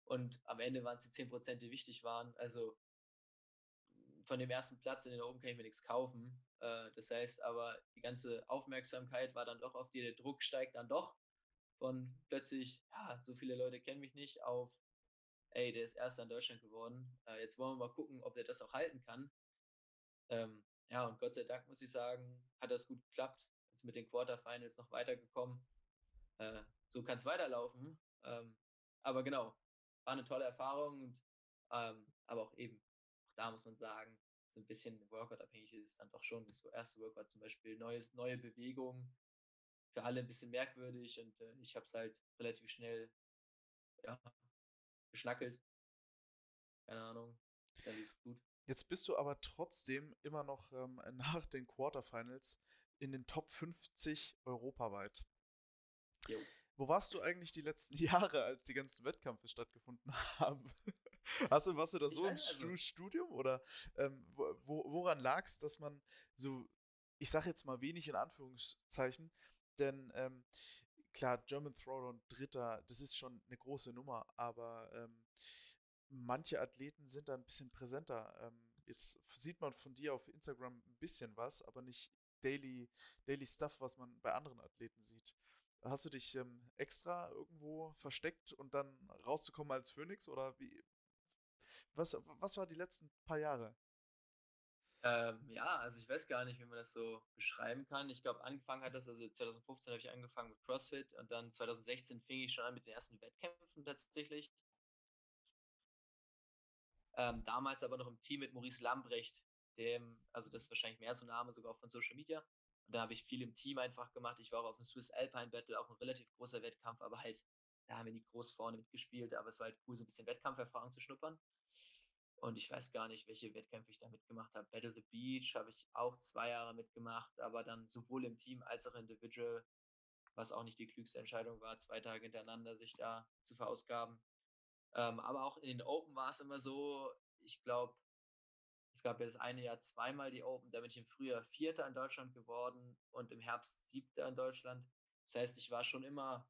und am Ende waren es die 10%, die wichtig waren. Also von dem ersten Platz in den Open kann ich mir nichts kaufen. Äh, das heißt aber, die ganze Aufmerksamkeit war dann doch auf dir, der Druck steigt dann doch von plötzlich, ja, so viele Leute kennen mich nicht, auf ey, der ist Erster in Deutschland geworden. Äh, jetzt wollen wir mal gucken, ob der das auch halten kann. Ähm, ja, und Gott sei Dank muss ich sagen, hat das gut geklappt. Ist mit den Quarterfinals noch weitergekommen. Äh, so kann es weiterlaufen. Ähm, aber genau, war eine tolle Erfahrung. Und, ähm, aber auch eben, auch da muss man sagen, so ein bisschen Workout-abhängig ist dann doch schon. Das erste Workout zum Beispiel, neues, neue Bewegungen, für alle ein bisschen merkwürdig und äh, ich habe es halt relativ schnell ja, geschnackelt. Keine Ahnung. Dann lief gut. Jetzt bist du aber trotzdem immer noch ähm, nach den Quarterfinals in den Top 50 europaweit. Jo. Wo warst du eigentlich die letzten Jahre, als die ganzen Wettkämpfe stattgefunden haben? Hast du, warst du da so im also. Studium oder ähm, wo, woran lag es, dass man so, ich sag jetzt mal wenig in Anführungszeichen, denn ähm, klar, German Throwdown Dritter, das ist schon eine große Nummer, aber ähm, manche Athleten sind da ein bisschen präsenter. Ähm, jetzt sieht man von dir auf Instagram ein bisschen was, aber nicht Daily, Daily Stuff, was man bei anderen Athleten sieht. Hast du dich ähm, extra irgendwo versteckt und dann rauszukommen als Phoenix oder wie? Was, was war die letzten paar Jahre? Ähm, ja, also ich weiß gar nicht, wie man das so beschreiben kann. Ich glaube, angefangen hat das, also 2015 habe ich angefangen mit CrossFit und dann 2016 fing ich schon an mit den ersten Wettkämpfen tatsächlich. Ähm, damals aber noch im Team mit Maurice Lambrecht, dem, also das ist wahrscheinlich mehr so ein Name sogar von Social Media. Und da habe ich viel im Team einfach gemacht. Ich war auch auf dem Swiss Alpine Battle, auch ein relativ großer Wettkampf, aber halt, da haben wir nicht groß vorne mitgespielt, aber es war halt cool, so ein bisschen Wettkampferfahrung zu schnuppern. Und ich weiß gar nicht, welche Wettkämpfe ich da mitgemacht habe. Battle the Beach habe ich auch zwei Jahre mitgemacht, aber dann sowohl im Team als auch individual, was auch nicht die klügste Entscheidung war, zwei Tage hintereinander sich da zu verausgaben. Ähm, aber auch in den Open war es immer so, ich glaube, es gab ja das eine Jahr zweimal die Open, da bin ich im Frühjahr Vierter in Deutschland geworden und im Herbst Siebter in Deutschland. Das heißt, ich war schon immer,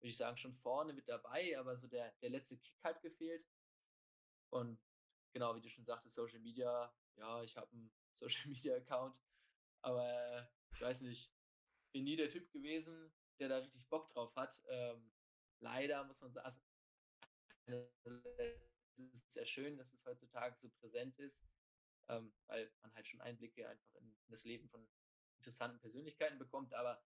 würde ich sagen, schon vorne mit dabei, aber so der, der letzte Kick hat gefehlt. Und genau, wie du schon sagtest, Social Media, ja, ich habe einen Social Media Account, Aber ich weiß nicht, bin nie der Typ gewesen, der da richtig Bock drauf hat. Ähm, leider muss man sagen, also, es ist sehr schön, dass es heutzutage so präsent ist, ähm, weil man halt schon Einblicke einfach in, das Leben von interessanten Persönlichkeiten bekommt, aber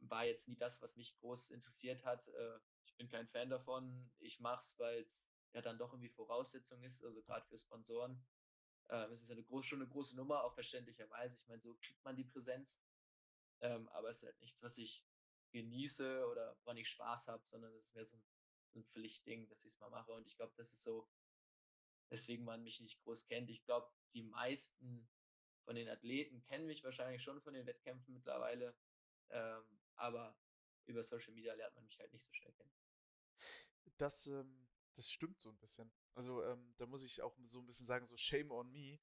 war jetzt nie das, was mich groß interessiert hat. Äh, ich bin kein Fan davon. Ich mache es, weil es ja dann doch irgendwie Voraussetzung ist, also gerade für Sponsoren. Äh, es ist eine groß, schon eine große Nummer, auch verständlicherweise. Ich meine, so kriegt man die Präsenz. Ähm, aber es ist halt nichts, was ich genieße oder woran ich Spaß habe, sondern es ist mehr so ein, so ein Pflichtding, dass ich es mal mache. Und ich glaube, das ist so, weswegen man mich nicht groß kennt. Ich glaube, die meisten von den Athleten kennen mich wahrscheinlich schon von den Wettkämpfen mittlerweile. Ähm, aber über Social Media lernt man mich halt nicht so schnell kennen. Das, ähm, das stimmt so ein bisschen. Also ähm, da muss ich auch so ein bisschen sagen, so shame on me.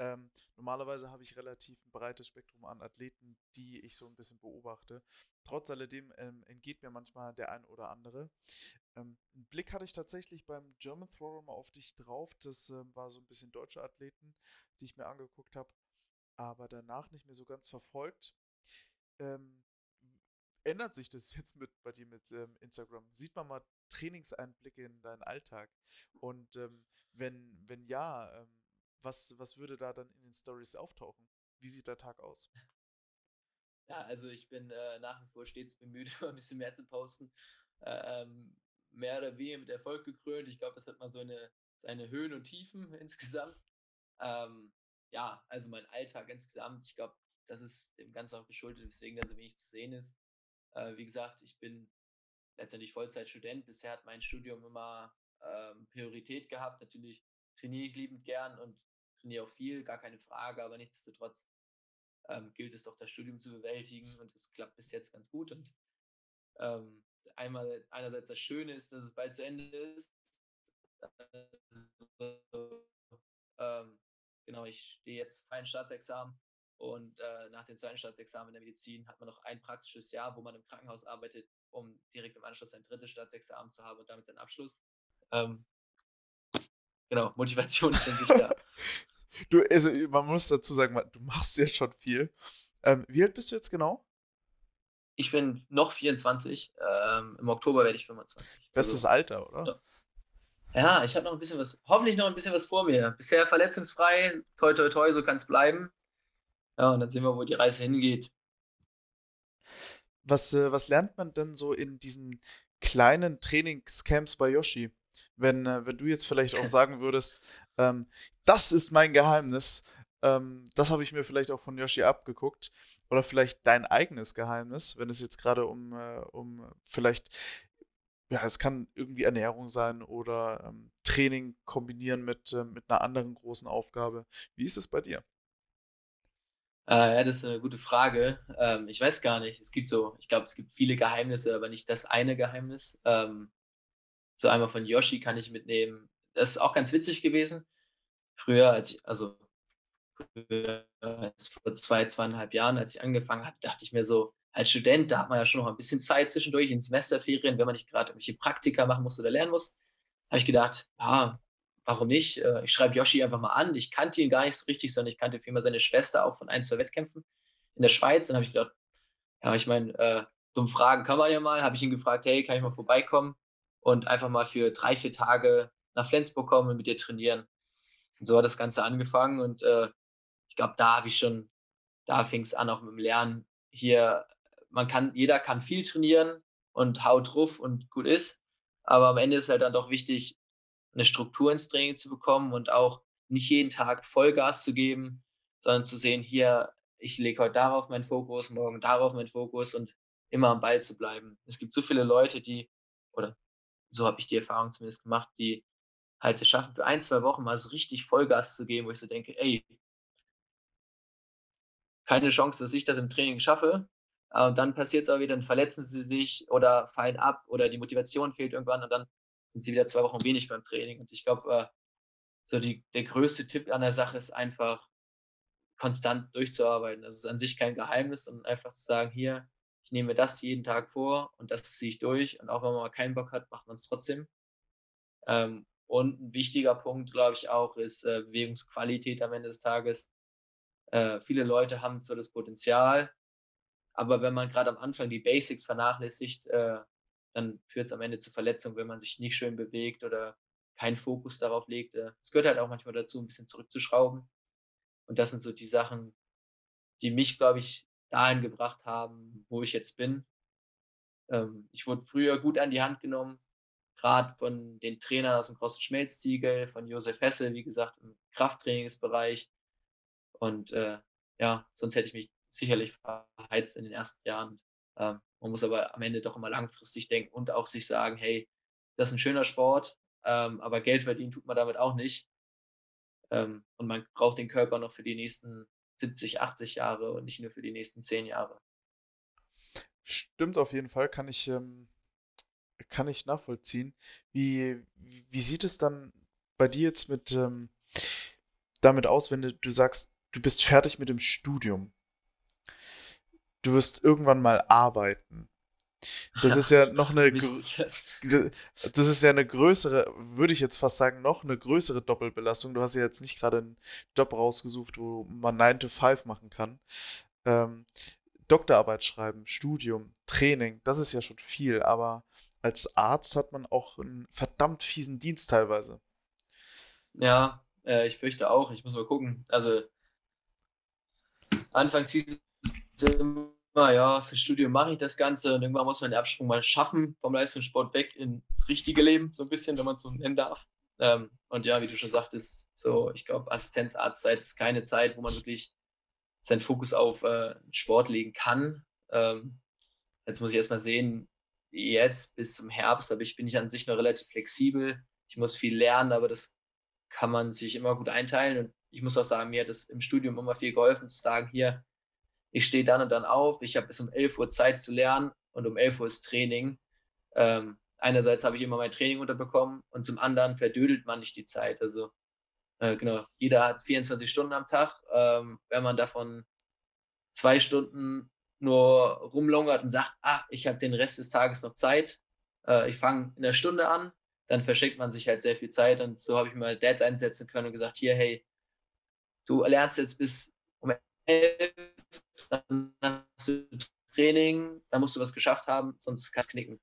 Ähm, normalerweise habe ich relativ ein breites Spektrum an Athleten, die ich so ein bisschen beobachte. Trotz alledem ähm, entgeht mir manchmal der ein oder andere. Ähm, einen Blick hatte ich tatsächlich beim German Thrower mal auf dich drauf. Das ähm, war so ein bisschen deutsche Athleten, die ich mir angeguckt habe, aber danach nicht mehr so ganz verfolgt. Ähm, ändert sich das jetzt mit bei dir mit ähm, Instagram? Sieht man mal Trainingseinblicke in deinen Alltag? Und ähm, wenn, wenn ja, ähm, was, was würde da dann in den Stories auftauchen? Wie sieht der Tag aus? Ja, also ich bin äh, nach wie vor stets bemüht, ein bisschen mehr zu posten. Ähm, mehr oder weniger mit Erfolg gekrönt. Ich glaube, das hat mal so eine, seine Höhen und Tiefen insgesamt. Ähm, ja, also mein Alltag insgesamt, ich glaube, das ist dem Ganzen auch geschuldet, weswegen da so wenig zu sehen ist. Äh, wie gesagt, ich bin letztendlich Vollzeitstudent. Bisher hat mein Studium immer ähm, Priorität gehabt. Natürlich trainiere ich liebend gern und trainiere auch viel, gar keine Frage, aber nichtsdestotrotz ähm, gilt es doch, das Studium zu bewältigen und es klappt bis jetzt ganz gut. Und ähm, einmal einerseits das Schöne ist, dass es bald zu Ende ist. Also, ähm, genau, ich stehe jetzt freien Staatsexamen und äh, nach dem zweiten Staatsexamen in der Medizin hat man noch ein praktisches Jahr, wo man im Krankenhaus arbeitet, um direkt im Anschluss ein drittes Staatsexamen zu haben und damit seinen Abschluss. Ähm, genau, Motivation ist dann da. du, also man muss dazu sagen, du machst ja schon viel. Ähm, wie alt bist du jetzt genau? Ich bin noch 24. Ähm, Im Oktober werde ich 25. Bestes also, Alter, oder? Ja, ja ich habe noch ein bisschen was, hoffentlich noch ein bisschen was vor mir. Bisher verletzungsfrei, toi toi toi, so kann es bleiben. Ja, und dann sehen wir, wo die Reise hingeht. Was, äh, was lernt man denn so in diesen kleinen Trainingscamps bei Yoshi? Wenn, äh, wenn du jetzt vielleicht auch sagen würdest, ähm, das ist mein Geheimnis, ähm, das habe ich mir vielleicht auch von Yoshi abgeguckt. Oder vielleicht dein eigenes Geheimnis, wenn es jetzt gerade um, äh, um vielleicht, ja, es kann irgendwie Ernährung sein oder ähm, Training kombinieren mit, äh, mit einer anderen großen Aufgabe. Wie ist es bei dir? Äh, ja, das ist eine gute Frage. Ähm, ich weiß gar nicht. Es gibt so, ich glaube, es gibt viele Geheimnisse, aber nicht das eine Geheimnis. Ähm, so einmal von Yoshi kann ich mitnehmen. Das ist auch ganz witzig gewesen. Früher, als ich, also vor zwei, zweieinhalb Jahren, als ich angefangen habe, dachte ich mir so, als Student, da hat man ja schon noch ein bisschen Zeit zwischendurch in Semesterferien, wenn man nicht gerade irgendwelche Praktika machen muss oder lernen muss. Habe ich gedacht, ja, warum nicht? Äh, ich schreibe Yoshi einfach mal an. Ich kannte ihn gar nicht so richtig, sondern ich kannte vielmehr seine Schwester auch von ein, zwei Wettkämpfen in der Schweiz. Dann habe ich gedacht, ja, ich meine, äh, dumm Fragen kann man ja mal. Habe ich ihn gefragt, hey, kann ich mal vorbeikommen und einfach mal für drei, vier Tage nach Flensburg kommen und mit dir trainieren. Und so hat das Ganze angefangen und äh, ich glaube, da habe ich schon, da fing es an, auch mit dem Lernen. Hier, man kann, jeder kann viel trainieren und haut drauf und gut ist. Aber am Ende ist halt dann doch wichtig, eine Struktur ins Training zu bekommen und auch nicht jeden Tag Vollgas zu geben, sondern zu sehen, hier, ich lege heute darauf meinen Fokus, morgen darauf meinen Fokus und immer am Ball zu bleiben. Es gibt so viele Leute, die, oder so habe ich die Erfahrung zumindest gemacht, die halt es schaffen, für ein, zwei Wochen mal so richtig Vollgas zu geben, wo ich so denke, ey, keine Chance, dass ich das im Training schaffe. Und dann passiert es auch wieder, dann verletzen sie sich oder fallen ab oder die Motivation fehlt irgendwann und dann sind sie wieder zwei Wochen wenig beim Training. Und ich glaube, äh, so die, der größte Tipp an der Sache ist einfach, konstant durchzuarbeiten. Das ist an sich kein Geheimnis, sondern einfach zu sagen, hier, ich nehme mir das jeden Tag vor und das ziehe ich durch. Und auch wenn man mal keinen Bock hat, macht man es trotzdem. Ähm, und ein wichtiger Punkt, glaube ich, auch, ist äh, Bewegungsqualität am Ende des Tages. Äh, viele Leute haben so das Potenzial, aber wenn man gerade am Anfang die Basics vernachlässigt, äh, dann führt es am Ende zu Verletzungen, wenn man sich nicht schön bewegt oder keinen Fokus darauf legt. Äh, es gehört halt auch manchmal dazu, ein bisschen zurückzuschrauben. Und das sind so die Sachen, die mich, glaube ich, dahin gebracht haben, wo ich jetzt bin. Ähm, ich wurde früher gut an die Hand genommen, gerade von den Trainern aus dem Cross Schmelztiegel, von Josef Hesse, wie gesagt, im Krafttrainingsbereich. Und äh, ja, sonst hätte ich mich sicherlich verheizt in den ersten Jahren. Ähm, man muss aber am Ende doch immer langfristig denken und auch sich sagen, hey, das ist ein schöner Sport, ähm, aber Geld verdienen tut man damit auch nicht. Ähm, und man braucht den Körper noch für die nächsten 70, 80 Jahre und nicht nur für die nächsten 10 Jahre. Stimmt auf jeden Fall, kann ich, ähm, kann ich nachvollziehen. Wie, wie sieht es dann bei dir jetzt mit ähm, damit aus, wenn du, du sagst, du bist fertig mit dem Studium? Du wirst irgendwann mal arbeiten. Das ist ja noch eine. das ist ja eine größere, würde ich jetzt fast sagen, noch eine größere Doppelbelastung. Du hast ja jetzt nicht gerade einen Job rausgesucht, wo man 9 to 5 machen kann. Ähm, Doktorarbeit schreiben, Studium, Training, das ist ja schon viel, aber als Arzt hat man auch einen verdammt fiesen Dienst teilweise. Ja, äh, ich fürchte auch. Ich muss mal gucken. Also, Anfang zieht es immer ja, für Studium mache ich das Ganze und irgendwann muss man den Absprung mal schaffen vom Leistungssport weg ins richtige Leben, so ein bisschen, wenn man es so nennen darf. Ähm, und ja, wie du schon sagtest, so, ich glaube, Assistenzarztzeit ist keine Zeit, wo man wirklich seinen Fokus auf äh, Sport legen kann. Ähm, jetzt muss ich erstmal sehen, jetzt bis zum Herbst, aber ich bin ich an sich noch relativ flexibel. Ich muss viel lernen, aber das kann man sich immer gut einteilen. Und ich muss auch sagen, mir hat es im Studium immer viel geholfen, zu sagen, hier, ich stehe dann und dann auf, ich habe bis um 11 Uhr Zeit zu lernen und um 11 Uhr ist Training. Ähm, einerseits habe ich immer mein Training unterbekommen und zum anderen verdödelt man nicht die Zeit. Also äh, genau, jeder hat 24 Stunden am Tag. Ähm, wenn man davon zwei Stunden nur rumlungert und sagt, ah, ich habe den Rest des Tages noch Zeit, äh, ich fange in der Stunde an, dann verschenkt man sich halt sehr viel Zeit und so habe ich mal Deadline setzen können und gesagt, hier, hey, du lernst jetzt bis um 11 dann hast du Training, da musst du was geschafft haben, sonst kannst du knicken.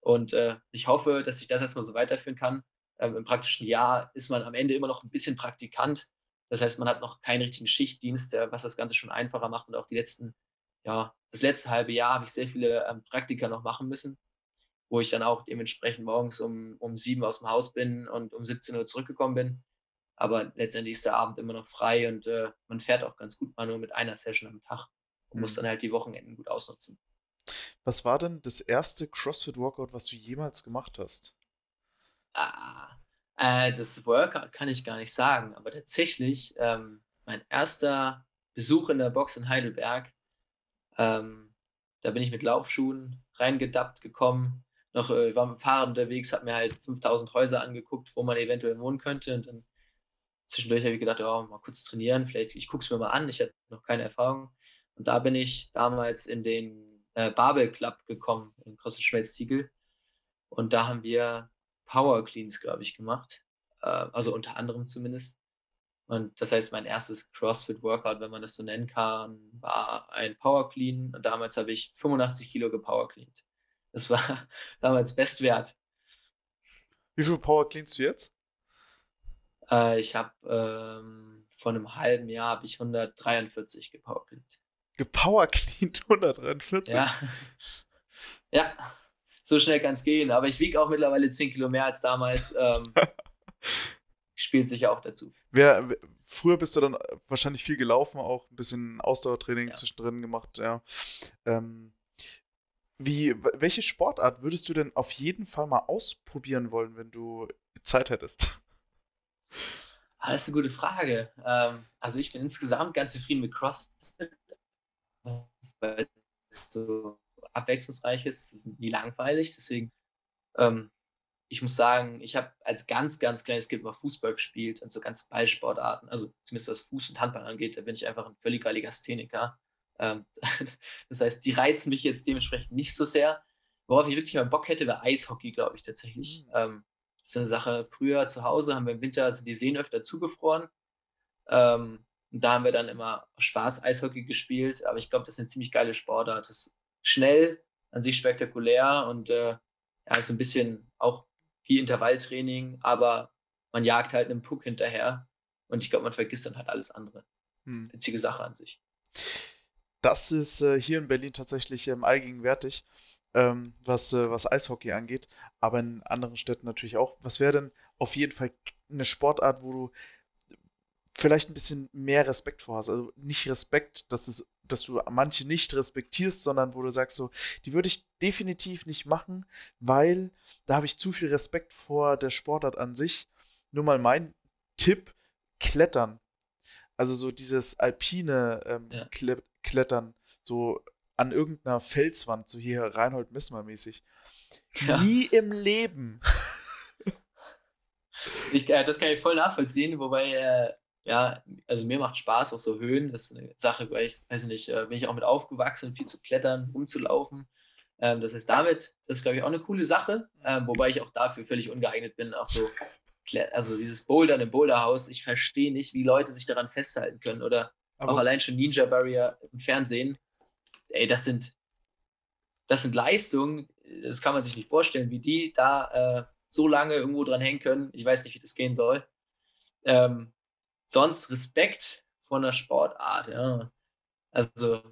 Und äh, ich hoffe, dass ich das erstmal so weiterführen kann. Ähm, Im praktischen Jahr ist man am Ende immer noch ein bisschen Praktikant. Das heißt, man hat noch keinen richtigen Schichtdienst, der, was das Ganze schon einfacher macht. Und auch die letzten, ja, das letzte halbe Jahr habe ich sehr viele ähm, Praktika noch machen müssen, wo ich dann auch dementsprechend morgens um, um sieben aus dem Haus bin und um 17 Uhr zurückgekommen bin. Aber letztendlich ist der Abend immer noch frei und äh, man fährt auch ganz gut mal nur mit einer Session am Tag und mhm. muss dann halt die Wochenenden gut ausnutzen. Was war denn das erste CrossFit-Workout, was du jemals gemacht hast? Ah, äh, das Workout kann ich gar nicht sagen, aber tatsächlich ähm, mein erster Besuch in der Box in Heidelberg, ähm, da bin ich mit Laufschuhen reingedappt gekommen. Noch, äh, war mit dem Fahrrad unterwegs, habe mir halt 5000 Häuser angeguckt, wo man eventuell wohnen könnte. Und dann zwischendurch habe ich gedacht, oh, mal kurz trainieren, vielleicht, ich gucke es mir mal an, ich hatte noch keine Erfahrung. Und da bin ich damals in den äh, Babel Club gekommen, in CrossFit Schmelztiegel. Und da haben wir Power Cleans, glaube ich, gemacht. Äh, also unter anderem zumindest. Und das heißt, mein erstes CrossFit-Workout, wenn man das so nennen kann, war ein Power Clean. Und damals habe ich 85 Kilo gepower cleaned. Das war damals Bestwert. Wie viel Power cleanst du jetzt? Äh, ich habe ähm, vor einem halben Jahr habe ich 143 gepowercleant. Gepowercleant 143? Ja. ja, so schnell kann es gehen. Aber ich wiege auch mittlerweile 10 Kilo mehr als damals. Ähm, spielt sich auch dazu. Wer, früher bist du dann wahrscheinlich viel gelaufen, auch ein bisschen Ausdauertraining ja. zwischendrin gemacht, ja. Ähm, wie, welche Sportart würdest du denn auf jeden Fall mal ausprobieren wollen, wenn du Zeit hättest? Ah, das ist eine gute Frage. Ähm, also ich bin insgesamt ganz zufrieden mit CrossFit, weil es so abwechslungsreich ist, es ist nie langweilig. Deswegen, ähm, ich muss sagen, ich habe als ganz, ganz kleines Kind mal Fußball gespielt und so ganz Ballsportarten, also zumindest was Fuß- und Handball angeht, da bin ich einfach ein völliger Legastheniker. Ähm, das heißt, die reizen mich jetzt dementsprechend nicht so sehr. Worauf ich wirklich mal Bock hätte, wäre Eishockey, glaube ich tatsächlich. Mhm. Ähm, ist eine Sache, früher zu Hause haben wir im Winter also die Seen öfter zugefroren. Ähm, Und da haben wir dann immer Spaß Eishockey gespielt. Aber ich glaube, das ist eine ziemlich geile Sportart. Das ist schnell, an sich spektakulär und äh, ja, so ein bisschen auch wie Intervalltraining, aber man jagt halt einem Puck hinterher. Und ich glaube, man vergisst dann halt alles andere. Hm. Witzige Sache an sich. Das ist äh, hier in Berlin tatsächlich ähm, allgegenwärtig, ähm, was, äh, was Eishockey angeht, aber in anderen Städten natürlich auch. Was wäre denn auf jeden Fall eine Sportart, wo du vielleicht ein bisschen mehr Respekt vor hast? Also nicht Respekt, dass, es, dass du manche nicht respektierst, sondern wo du sagst so, die würde ich definitiv nicht machen, weil da habe ich zu viel Respekt vor der Sportart an sich. Nur mal mein Tipp, Klettern. Also so dieses alpine ähm, ja. Klettern, so an irgendeiner Felswand, so hier Reinhold Missmer mäßig. Ja. Nie im Leben. Ich, äh, das kann ich voll nachvollziehen, wobei, äh, ja, also mir macht Spaß auch so Höhen. Das ist eine Sache, weil ich, weiß nicht, äh, bin ich auch mit aufgewachsen, viel zu klettern, rumzulaufen. Ähm, das heißt, damit, das ist, glaube ich, auch eine coole Sache, ähm, wobei ich auch dafür völlig ungeeignet bin, auch so also dieses Bouldern im Boulderhaus, ich verstehe nicht, wie Leute sich daran festhalten können. Oder Aber auch allein schon Ninja Barrier im Fernsehen. Ey, das sind, das sind Leistungen, das kann man sich nicht vorstellen, wie die da äh, so lange irgendwo dran hängen können. Ich weiß nicht, wie das gehen soll. Ähm, sonst Respekt vor einer Sportart, ja. Also,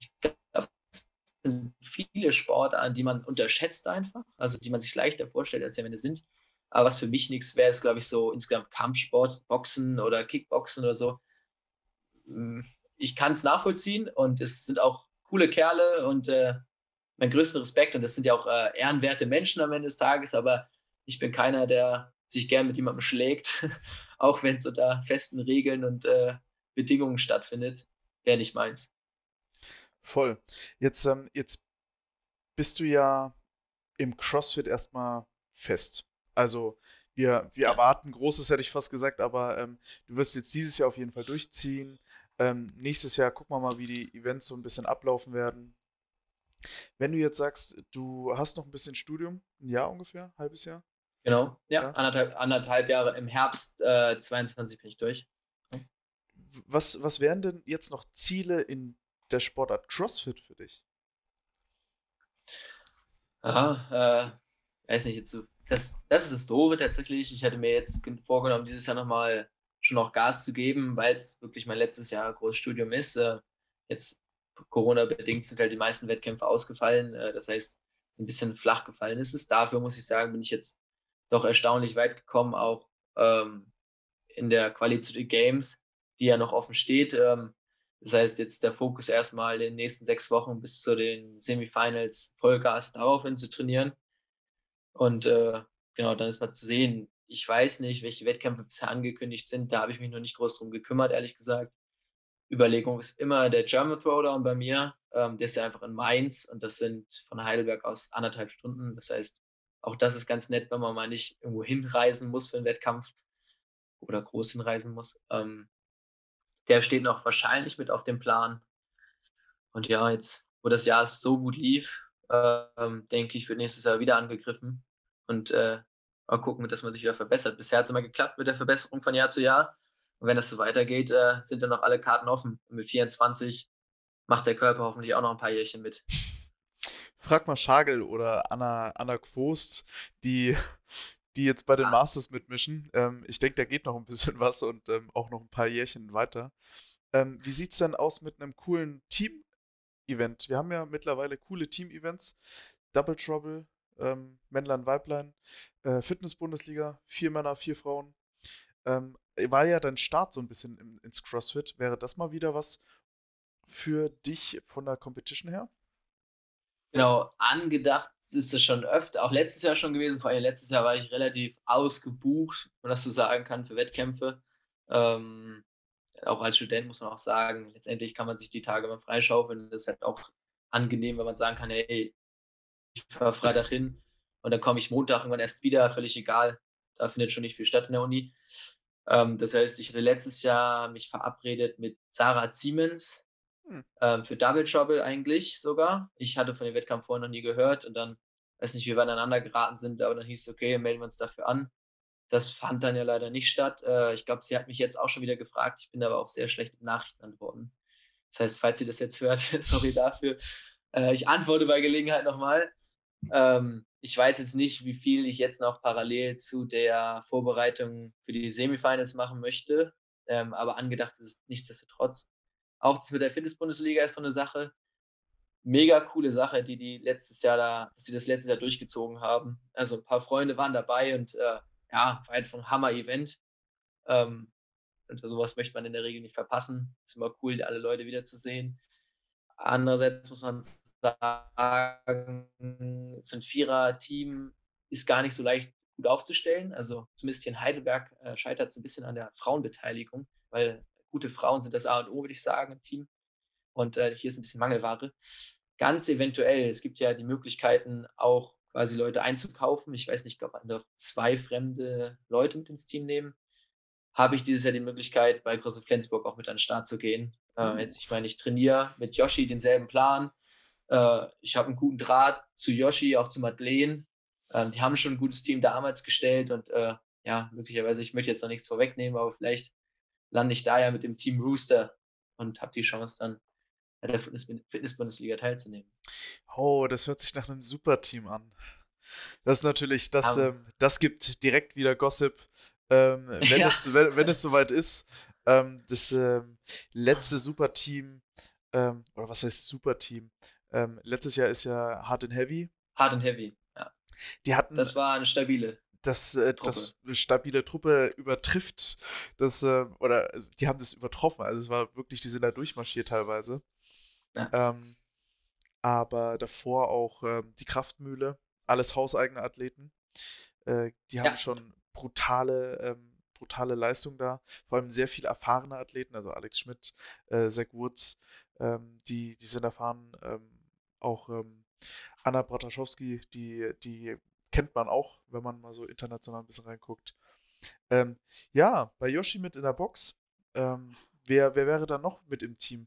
ich glaube, es sind viele Sportarten, die man unterschätzt einfach, also die man sich leichter vorstellt, als sie am Ende sind. Aber was für mich nichts wäre, ist, glaube ich, so insgesamt Kampfsport, Boxen oder Kickboxen oder so. Ich kann es nachvollziehen und es sind auch coole Kerle und äh, mein größter Respekt und das sind ja auch äh, ehrenwerte Menschen am Ende des Tages, aber ich bin keiner, der sich gern mit jemandem schlägt, auch wenn es unter festen Regeln und äh, Bedingungen stattfindet, wäre nicht meins. Voll. Jetzt, ähm, jetzt bist du ja im CrossFit erstmal fest. Also wir, wir erwarten Großes, hätte ich fast gesagt, aber ähm, du wirst jetzt dieses Jahr auf jeden Fall durchziehen. Ähm, nächstes Jahr gucken wir mal, wie die Events so ein bisschen ablaufen werden. Wenn du jetzt sagst, du hast noch ein bisschen Studium, ein Jahr ungefähr, ein halbes Jahr? Genau, ja, ja. Anderthalb, anderthalb Jahre im Herbst äh, 22 bin ich durch. Was, was wären denn jetzt noch Ziele in der Sportart CrossFit für dich? Ja, äh, weiß nicht, jetzt das, das ist das Doofe tatsächlich. Ich hatte mir jetzt vorgenommen, dieses Jahr nochmal schon noch Gas zu geben, weil es wirklich mein letztes Jahr Großstudium ist. Äh, jetzt Corona-bedingt sind halt die meisten Wettkämpfe ausgefallen. Äh, das heißt, so ein bisschen flach gefallen ist es. Dafür muss ich sagen, bin ich jetzt doch erstaunlich weit gekommen, auch ähm, in der Quali zu den Games, die ja noch offen steht. Ähm, das heißt, jetzt der Fokus erstmal in den nächsten sechs Wochen bis zu den Semifinals Vollgas darauf hin zu trainieren. Und äh, genau, dann ist mal zu sehen, ich weiß nicht, welche Wettkämpfe bisher angekündigt sind. Da habe ich mich noch nicht groß drum gekümmert, ehrlich gesagt. Überlegung ist immer der German Throwdown bei mir. Ähm, der ist ja einfach in Mainz und das sind von Heidelberg aus anderthalb Stunden. Das heißt, auch das ist ganz nett, wenn man mal nicht irgendwo hinreisen muss für einen Wettkampf oder groß hinreisen muss. Ähm, der steht noch wahrscheinlich mit auf dem Plan. Und ja, jetzt, wo das Jahr so gut lief, ähm, denke ich, wird nächstes Jahr wieder angegriffen und äh, mal gucken, dass man sich wieder verbessert. Bisher hat es immer geklappt mit der Verbesserung von Jahr zu Jahr. Und wenn das so weitergeht, äh, sind dann noch alle Karten offen. Und mit 24 macht der Körper hoffentlich auch noch ein paar Jährchen mit. Frag mal Schagel oder Anna, Anna Quost, die, die jetzt bei den ah. Masters mitmischen. Ähm, ich denke, da geht noch ein bisschen was und ähm, auch noch ein paar Jährchen weiter. Ähm, wie sieht es denn aus mit einem coolen Team Event. Wir haben ja mittlerweile coole Team-Events. Double Trouble, ähm, Männlein, Weiblein, äh, Fitness-Bundesliga, vier Männer, vier Frauen. Ähm, war ja dein Start so ein bisschen im, ins CrossFit. Wäre das mal wieder was für dich von der Competition her? Genau, angedacht ist es schon öfter, auch letztes Jahr schon gewesen. Vor allem letztes Jahr war ich relativ ausgebucht, wenn man das so sagen kann, für Wettkämpfe. Ähm, auch als Student muss man auch sagen, letztendlich kann man sich die Tage mal freischaufeln. Das ist halt auch angenehm, wenn man sagen kann, hey, fahre Freitag hin und dann komme ich Montag irgendwann erst wieder, völlig egal. Da findet schon nicht viel statt in der Uni. Ähm, das heißt, ich hatte letztes Jahr mich verabredet mit Sarah Siemens hm. ähm, für Double Trouble eigentlich sogar. Ich hatte von dem Wettkampf vorher noch nie gehört und dann, weiß nicht, wie wir aneinander geraten sind, aber dann hieß es, okay, melden wir uns dafür an. das fand dann ja leider nicht statt. Äh, ich glaube, sie hat mich jetzt auch schon wieder gefragt. Ich bin aber auch sehr schlecht mit Nachrichten antworten. Das heißt, falls sie das jetzt hört, sorry dafür. Äh, ich antworte bei Gelegenheit nochmal. Ähm, ich weiß jetzt nicht, wie viel ich jetzt noch parallel zu der Vorbereitung für die Semifinals machen möchte. Ähm, aber angedacht ist es nichtsdestotrotz. Auch das mit der Fitness-Bundesliga ist so eine Sache. Mega coole Sache, die die letztes Jahr da, dass sie das letztes Jahr durchgezogen haben. Also ein paar Freunde waren dabei und äh, ja, war einfach ein Hammer-Event. Ähm, und sowas möchte man in der Regel nicht verpassen. Ist immer cool, alle Leute wiederzusehen. Andererseits muss man sagen, so ein Vierer-Team ist gar nicht so leicht gut aufzustellen. Also zumindest hier in Heidelberg äh, scheitert es ein bisschen an der Frauenbeteiligung, weil gute Frauen sind das A und O, würde ich sagen, im Team. Und äh, hier ist ein bisschen Mangelware. Ganz eventuell, es gibt ja die Möglichkeiten, auch quasi Leute einzukaufen. Ich weiß nicht, ich glaube, man darf zwei fremde Leute mit ins Team nehmen. Habe ich dieses Jahr die Möglichkeit, bei Große Flensburg auch mit an den Start zu gehen. Äh, mhm. jetzt, ich meine, ich trainiere mit Yoshi denselben Plan. Äh, ich habe einen guten Draht zu Yoshi, auch zu Madeleine. Ähm, die haben schon ein gutes Team damals gestellt und äh, ja, möglicherweise, ich möchte jetzt noch nichts vorwegnehmen, aber vielleicht lande ich da ja mit dem Team Rooster und habe die Chance dann bei der Fitness-Bundesliga teilzunehmen. Oh, das hört sich nach einem super Team an. Das ist natürlich, das, ähm, das gibt direkt wieder Gossip, ähm, wenn, ja. es, wenn, wenn es soweit ist. Ähm, das ähm, letzte Superteam, ähm, oder was heißt Superteam? Ähm, letztes Jahr ist ja Hard and Heavy. Hard and Heavy, ja. Die hatten, das war eine stabile. Das, äh, das stabile Truppe übertrifft das, äh, oder die haben das übertroffen. Also es war wirklich, die sind da durchmarschiert teilweise. Ja. Ähm, aber davor auch ähm, die Kraftmühle, alles hauseigene Athleten. Äh, die haben ja. schon brutale, ähm, brutale Leistung da. Vor allem sehr viele erfahrene Athleten, also Alex Schmidt, äh, Zach Woods, ähm, die, die sind erfahren. Auch ähm, Anna Brataschowski, die, die kennt man auch, wenn man mal so international ein bisschen reinguckt. Ähm, ja, bei Yoshi mit in der Box. Ähm, wer, wer wäre da noch mit im Team?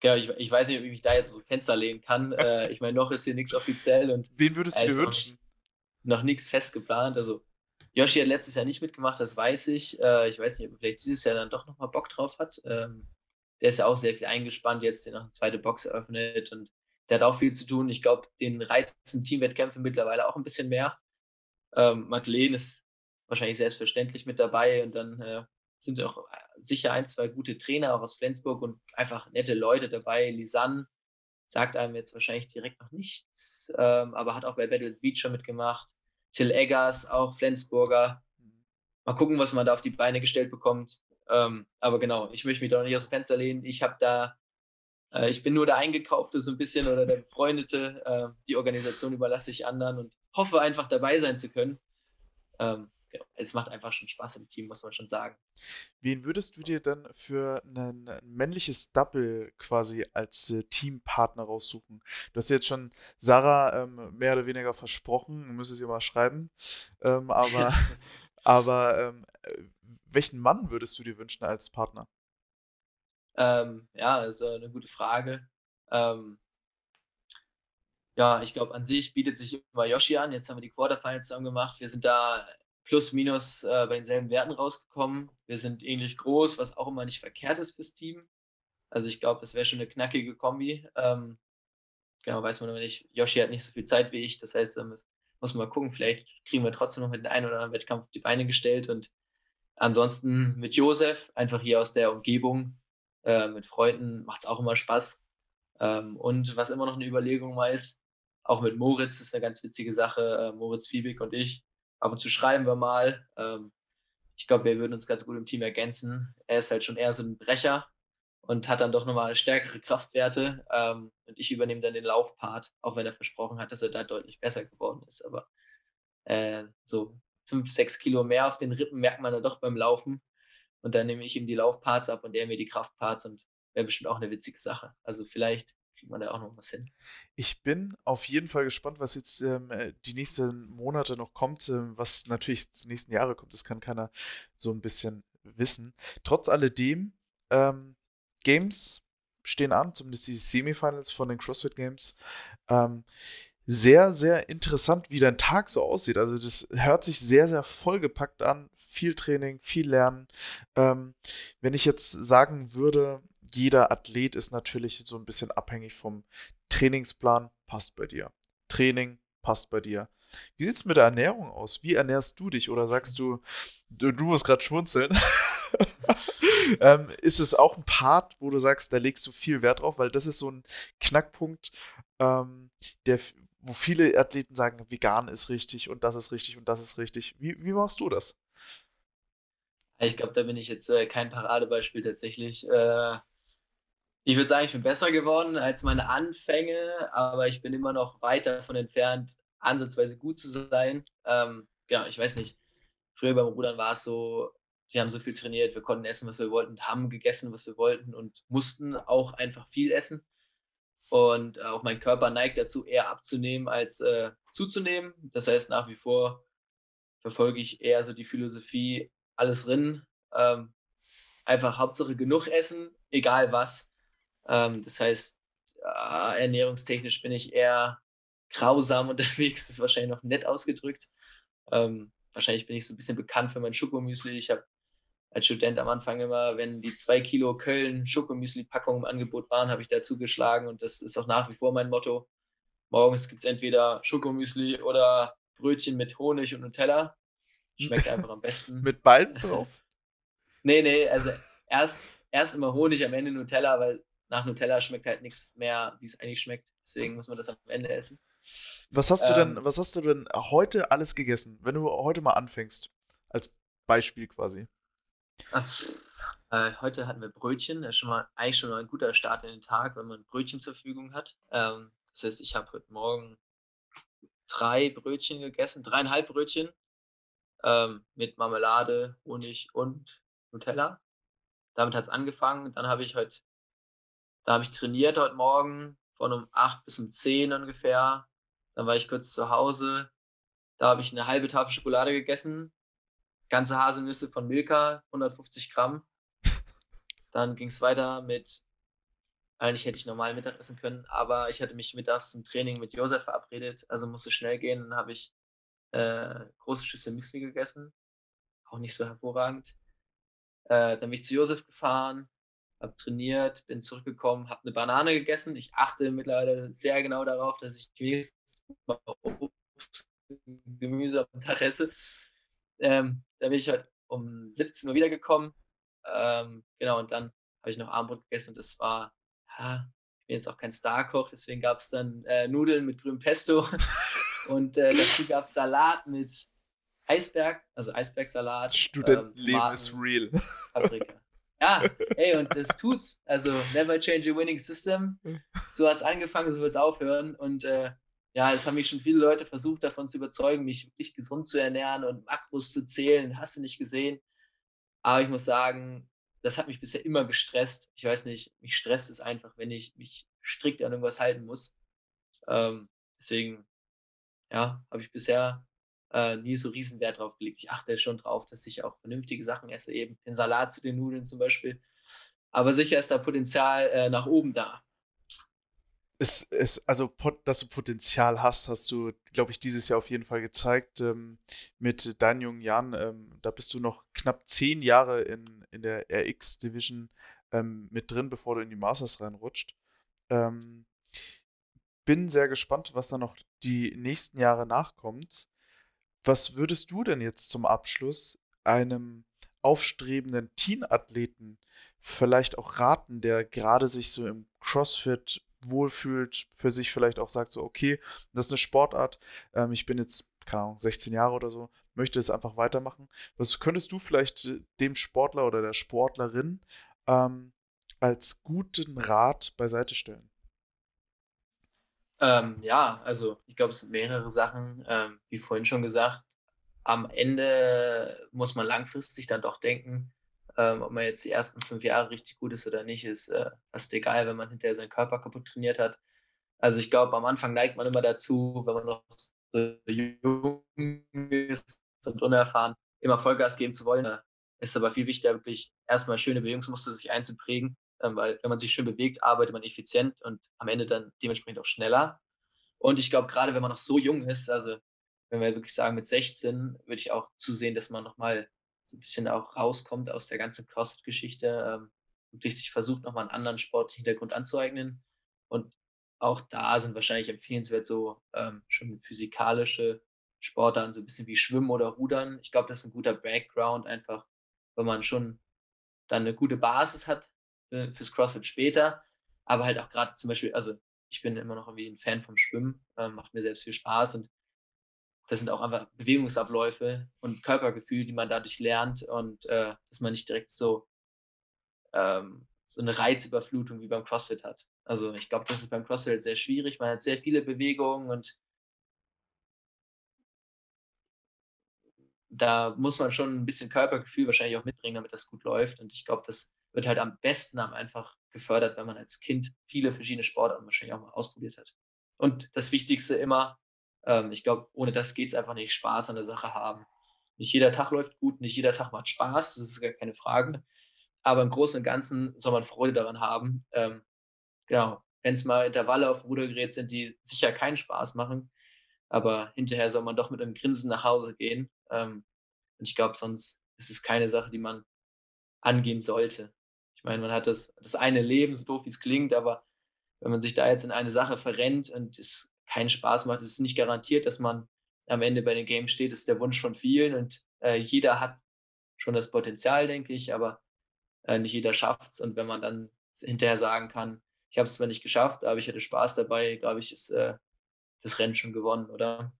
Genau, ich, ich weiß nicht, ob ich mich da jetzt so Fenster lehnen kann. äh, ich meine, noch ist hier nichts offiziell und. Wen würdest du dir wünschen? Noch, noch nichts fest geplant. Also, Yoshi hat letztes Jahr nicht mitgemacht, das weiß ich. Äh, ich weiß nicht, ob er vielleicht dieses Jahr dann doch nochmal Bock drauf hat. Ähm, der ist ja auch sehr viel eingespannt, jetzt der noch eine zweite Box eröffnet und der hat auch viel zu tun. Ich glaube, den reizen Teamwettkämpfe mittlerweile auch ein bisschen mehr. Ähm, Madeleine ist wahrscheinlich selbstverständlich mit dabei und dann äh, sind auch äh, sicher ein, zwei gute Trainer auch aus Flensburg und einfach nette Leute dabei. Lisanne sagt einem jetzt wahrscheinlich direkt noch nichts, ähm, aber hat auch bei Battle Beach schon mitgemacht. Till Eggers, auch Flensburger. Mal gucken, was man da auf die Beine gestellt bekommt. Ähm, aber genau, ich möchte mich da nicht aus dem Fenster lehnen. Ich habe da, äh, ich bin nur der Eingekaufte so ein bisschen oder der Befreundete. Äh, die Organisation überlasse ich anderen und hoffe einfach dabei sein zu können. Ähm, genau. Es macht einfach schon Spaß im Team, muss man schon sagen. Wen würdest du dir dann für ein männliches Double quasi als äh, Teampartner raussuchen? Du hast jetzt schon Sarah ähm, mehr oder weniger versprochen, du müsstest ihr mal schreiben. Ähm, aber aber ähm, welchen Mann würdest du dir wünschen als Partner? Ähm, ja, ist äh, eine gute Frage. Ähm, ja, ich glaube, an sich bietet sich immer Yoshi an. Jetzt haben wir die Quarterfinals zusammen gemacht. Wir sind da plus minus äh, bei denselben Werten rausgekommen. Wir sind ähnlich groß, was auch immer nicht verkehrt ist fürs Team. Also ich glaube, das wäre schon eine knackige Kombi. Ähm, genau, weiß man aber nicht. Yoshi hat nicht so viel Zeit wie ich. Das heißt, da muss, muss man mal gucken. Vielleicht kriegen wir trotzdem noch mit dem einen oder anderen Wettkampf die Beine gestellt und Ansonsten mit Josef, einfach hier aus der Umgebung, äh, mit Freunden, macht es auch immer Spaß. Ähm, und was immer noch eine Überlegung mal ist, auch mit Moritz ist eine ganz witzige Sache. Äh, Moritz Fiebig und ich. Ab und zu schreiben wir mal. Ähm, ich glaube, wir würden uns ganz gut im Team ergänzen. Er ist halt schon eher so ein Brecher und hat dann doch nochmal stärkere Kraftwerte. Ähm, und ich übernehme dann den Laufpart, auch wenn er versprochen hat, dass er da deutlich besser geworden ist. Aber äh, so fünf, sechs Kilo mehr auf den Rippen merkt man dann doch beim Laufen. Und dann nehme ich ihm die Laufparts ab und er mir die Kraftparts und wäre bestimmt auch eine witzige Sache. Also vielleicht kriegt man da auch noch was hin. Ich bin auf jeden Fall gespannt, was jetzt ähm, äh, die nächsten Monate noch kommt, äh, was natürlich die nächsten Jahre kommt. Das kann keiner so ein bisschen wissen. Trotz alledem, ähm, Games stehen an, zumindest die Semifinals von den CrossFit Games. Ähm, sehr, sehr interessant, wie dein Tag so aussieht. Also das hört sich sehr, sehr vollgepackt an. Viel Training, viel Lernen. Ähm, wenn ich jetzt sagen würde, jeder Athlet ist natürlich so ein bisschen abhängig vom Trainingsplan, passt bei dir. Training passt bei dir. Wie sieht es mit der Ernährung aus? Wie ernährst du dich? Oder sagst du, du, du musst gerade schmunzeln. ähm, ist es auch ein Part, wo du sagst, da legst du viel Wert drauf? Weil das ist so ein Knackpunkt, ähm, der, wo viele Athleten sagen, vegan ist richtig und das ist richtig und das ist richtig. Wie, wie machst du das? Ich glaube, da bin ich jetzt äh, kein Paradebeispiel tatsächlich. Äh, ich würde sagen, ich bin besser geworden als meine Anfänge, aber ich bin immer noch weit davon entfernt, ansatzweise gut zu sein. Ähm, ja, ich weiß nicht. Früher beim Rudern war es so, wir haben so viel trainiert, wir konnten essen, was wir wollten, haben gegessen, was wir wollten und mussten auch einfach viel essen. Und äh, auch mein Körper neigt dazu, eher abzunehmen als äh, zuzunehmen. Das heißt, nach wie vor verfolge ich eher so die Philosophie, alles drin. Ähm, einfach Hauptsache genug essen, egal was. Ähm, das heißt, äh, ernährungstechnisch bin ich eher grausam unterwegs, das ist wahrscheinlich noch nett ausgedrückt. Ähm, wahrscheinlich bin ich so ein bisschen bekannt für mein Schokomüsli. Ich habe als Student am Anfang immer, wenn die zwei Kilo Köln Schokomüsli-Packung im Angebot waren, habe ich dazu geschlagen und das ist auch nach wie vor mein Motto. Morgens gibt es entweder Schokomüsli oder Brötchen mit Honig und Nutella. Schmeckt einfach am besten. mit beiden drauf? nee, nee, also erst, erst immer Honig, am Ende Nutella, weil nach Nutella schmeckt halt nichts mehr, wie es eigentlich schmeckt. Deswegen muss man das am Ende essen. Was hast du ähm, denn, was hast du denn heute alles gegessen, wenn du heute mal anfängst? Als Beispiel quasi. Äh, heute hatten wir Brötchen. Das ist schon mal eigentlich schon mal ein guter Start in den Tag, wenn man Brötchen zur Verfügung hat. Ähm, das heißt, ich habe heute Morgen drei Brötchen gegessen, dreieinhalb Brötchen ähm, mit Marmelade, Honig und Nutella. Damit hat es angefangen. Dann habe ich heute, da habe ich trainiert heute Morgen von um 8 bis um 10 ungefähr. Dann war ich kurz zu Hause. Da habe ich eine halbe Tafel Schokolade gegessen ganze Haselnüsse von Milka, 150 Gramm. Dann ging es weiter mit, eigentlich hätte ich normal Mittag essen können, aber ich hatte mich mittags zum Training mit Josef verabredet, also musste schnell gehen. Dann habe ich äh, große Schüssel Müsli gegessen, auch nicht so hervorragend. Äh, dann bin ich zu Josef gefahren, habe trainiert, bin zurückgekommen, habe eine Banane gegessen. Ich achte mittlerweile sehr genau darauf, dass ich wenigstens Obst, Gemüse am Tag esse. Ähm, da bin ich halt um 17 Uhr wiedergekommen. Ähm, genau, und dann habe ich noch Abendbrot gegessen und das war, ja, ich bin jetzt auch kein Starkoch, deswegen gab es dann äh, Nudeln mit grünem Pesto und äh, dazu gab es Salat mit Eisberg, also Eisbergsalat. Studentenleben ähm, ist real. Paprika. Ja, ey, und das tut's. Also, never change a winning system. So hat es angefangen, so wird es aufhören. Und äh, ja, es haben mich schon viele Leute versucht, davon zu überzeugen, mich wirklich gesund zu ernähren und Makros zu zählen. Hast du nicht gesehen? Aber ich muss sagen, das hat mich bisher immer gestresst. Ich weiß nicht, mich stresst es einfach, wenn ich mich strikt an irgendwas halten muss. Ähm, deswegen, ja, habe ich bisher äh, nie so riesen Wert drauf gelegt. Ich achte schon drauf, dass ich auch vernünftige Sachen esse, eben den Salat zu den Nudeln zum Beispiel. Aber sicher ist da Potenzial äh, nach oben da es, es, also, dass du Potenzial hast, hast du, glaube ich, dieses Jahr auf jeden Fall gezeigt. Ähm, mit deinen jungen Jahren, ähm, da bist du noch knapp zehn Jahre in, in der RX Division ähm, mit drin, bevor du in die Masters reinrutscht. Ähm, bin sehr gespannt, was da noch die nächsten Jahre nachkommt. Was würdest du denn jetzt zum Abschluss einem aufstrebenden Teenathleten vielleicht auch raten, der gerade sich so im CrossFit wohlfühlt, für sich vielleicht auch sagt, so, okay, das ist eine Sportart, ähm, ich bin jetzt, keine Ahnung, 16 Jahre oder so, möchte es einfach weitermachen. Was könntest du vielleicht äh, dem Sportler oder der Sportlerin ähm, als guten Rat beiseite stellen? Ähm, ja, also ich glaube, es sind mehrere Sachen. Ähm, wie vorhin schon gesagt, am Ende muss man langfristig dann doch denken, ähm, ob man jetzt die ersten fünf Jahre richtig gut ist oder nicht, ist äh, fast egal, wenn man hinterher seinen Körper kaputt trainiert hat. Also ich glaube, am Anfang neigt man immer dazu, wenn man noch so jung ist und unerfahren, immer Vollgas geben zu wollen. Ist aber viel wichtiger, wirklich erstmal schöne Bewegungsmuster sich einzuprägen, ähm, weil wenn man sich schön bewegt, arbeitet man effizient und am Ende dann dementsprechend auch schneller. Und ich glaube, gerade wenn man noch so jung ist, also wenn wir wirklich sagen, mit 16, würde ich auch zusehen, dass man nochmal so ein bisschen auch rauskommt aus der ganzen CrossFit-Geschichte, ähm, wirklich sich versucht, nochmal einen anderen Sporthintergrund anzueignen. Und auch da sind wahrscheinlich empfehlenswert so ähm, schon physikalische Sportarten, so ein bisschen wie Schwimmen oder Rudern. Ich glaube, das ist ein guter Background, einfach, weil man schon dann eine gute Basis hat für, fürs CrossFit später. Aber halt auch gerade zum Beispiel, also ich bin immer noch irgendwie ein Fan vom Schwimmen, ähm, macht mir selbst viel Spaß und das sind auch einfach Bewegungsabläufe und Körpergefühl, die man dadurch lernt und äh, dass man nicht direkt so, ähm, so eine Reizüberflutung wie beim CrossFit hat. Also ich glaube, das ist beim CrossFit sehr schwierig. Man hat sehr viele Bewegungen und da muss man schon ein bisschen Körpergefühl wahrscheinlich auch mitbringen, damit das gut läuft. Und ich glaube, das wird halt am besten einfach gefördert, wenn man als Kind viele verschiedene Sportarten wahrscheinlich auch mal ausprobiert hat. Und das Wichtigste immer, ähm, ich glaube, ohne das geht es einfach nicht, Spaß an der Sache haben. Nicht jeder Tag läuft gut, nicht jeder Tag macht Spaß, das ist gar keine Frage. Aber im Großen und Ganzen soll man Freude daran haben. Ähm, genau, wenn es mal Intervalle auf Rudergerät sind, die sicher keinen Spaß machen, aber hinterher soll man doch mit einem Grinsen nach Hause gehen. Ähm, und ich glaube, sonst ist es keine Sache, die man angehen sollte. Ich meine, man hat das, das eine Leben, so doof wie es klingt, aber wenn man sich da jetzt in eine Sache verrennt und es keinen Spaß macht, ist es nicht garantiert, dass man am Ende bei den Games steht, das ist der Wunsch von vielen und äh, jeder hat schon das Potenzial, denke ich, aber äh, nicht jeder schafft es. Und wenn man dann hinterher sagen kann, ich habe es zwar nicht geschafft, aber ich hatte Spaß dabei, glaube ich, ist äh, das Rennen schon gewonnen, oder?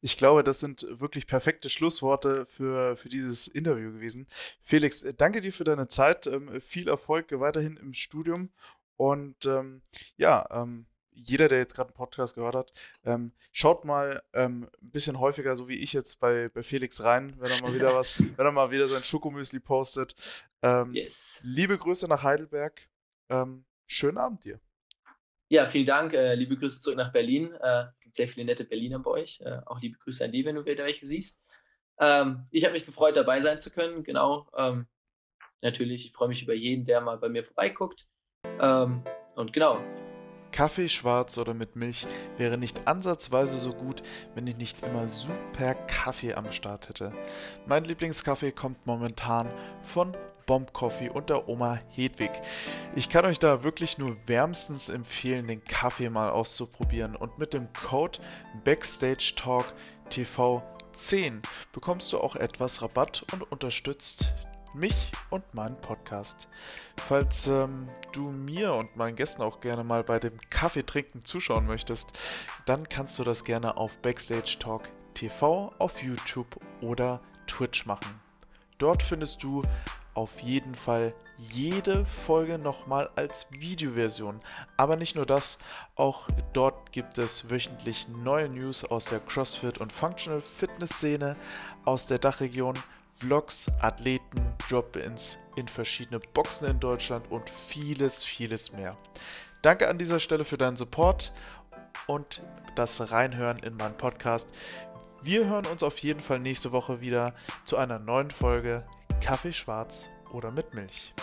Ich glaube, das sind wirklich perfekte Schlussworte für, für dieses Interview gewesen. Felix, äh, danke dir für deine Zeit. Ähm, viel Erfolg weiterhin im Studium. Und ähm, ja, ähm, jeder, der jetzt gerade einen Podcast gehört hat, ähm, schaut mal ähm, ein bisschen häufiger, so wie ich jetzt bei, bei Felix rein, wenn er mal wieder was, wenn er mal wieder sein Schokomüsli postet. Ähm, yes. Liebe Grüße nach Heidelberg. schönen Abend dir. Ja, vielen Dank. Äh, liebe Grüße zurück nach Berlin. Äh, gibt sehr viele nette Berliner bei euch. Äh, auch liebe Grüße an die, wenn du wieder welche siehst. Ähm, ich habe mich gefreut, dabei sein zu können. Genau. Ähm, natürlich, ich freue mich über jeden, der mal bei mir vorbeiguckt. Ähm, und genau. Kaffee schwarz oder mit Milch wäre nicht ansatzweise so gut, wenn ich nicht immer super Kaffee am Start hätte. Mein Lieblingskaffee kommt momentan von Bomb Coffee und der Oma Hedwig. Ich kann euch da wirklich nur wärmstens empfehlen, den Kaffee mal auszuprobieren und mit dem Code Backstage Talk TV 10 bekommst du auch etwas Rabatt und unterstützt mich und meinen Podcast. Falls ähm, du mir und meinen Gästen auch gerne mal bei dem Kaffeetrinken zuschauen möchtest, dann kannst du das gerne auf Backstage Talk TV auf YouTube oder Twitch machen. Dort findest du auf jeden Fall jede Folge nochmal als Videoversion. Aber nicht nur das, auch dort gibt es wöchentlich neue News aus der CrossFit und Functional Fitness Szene aus der Dachregion, Vlogs, Athleten, Drop-ins in verschiedene Boxen in Deutschland und vieles, vieles mehr. Danke an dieser Stelle für deinen Support und das Reinhören in meinen Podcast. Wir hören uns auf jeden Fall nächste Woche wieder zu einer neuen Folge Kaffee schwarz oder mit Milch.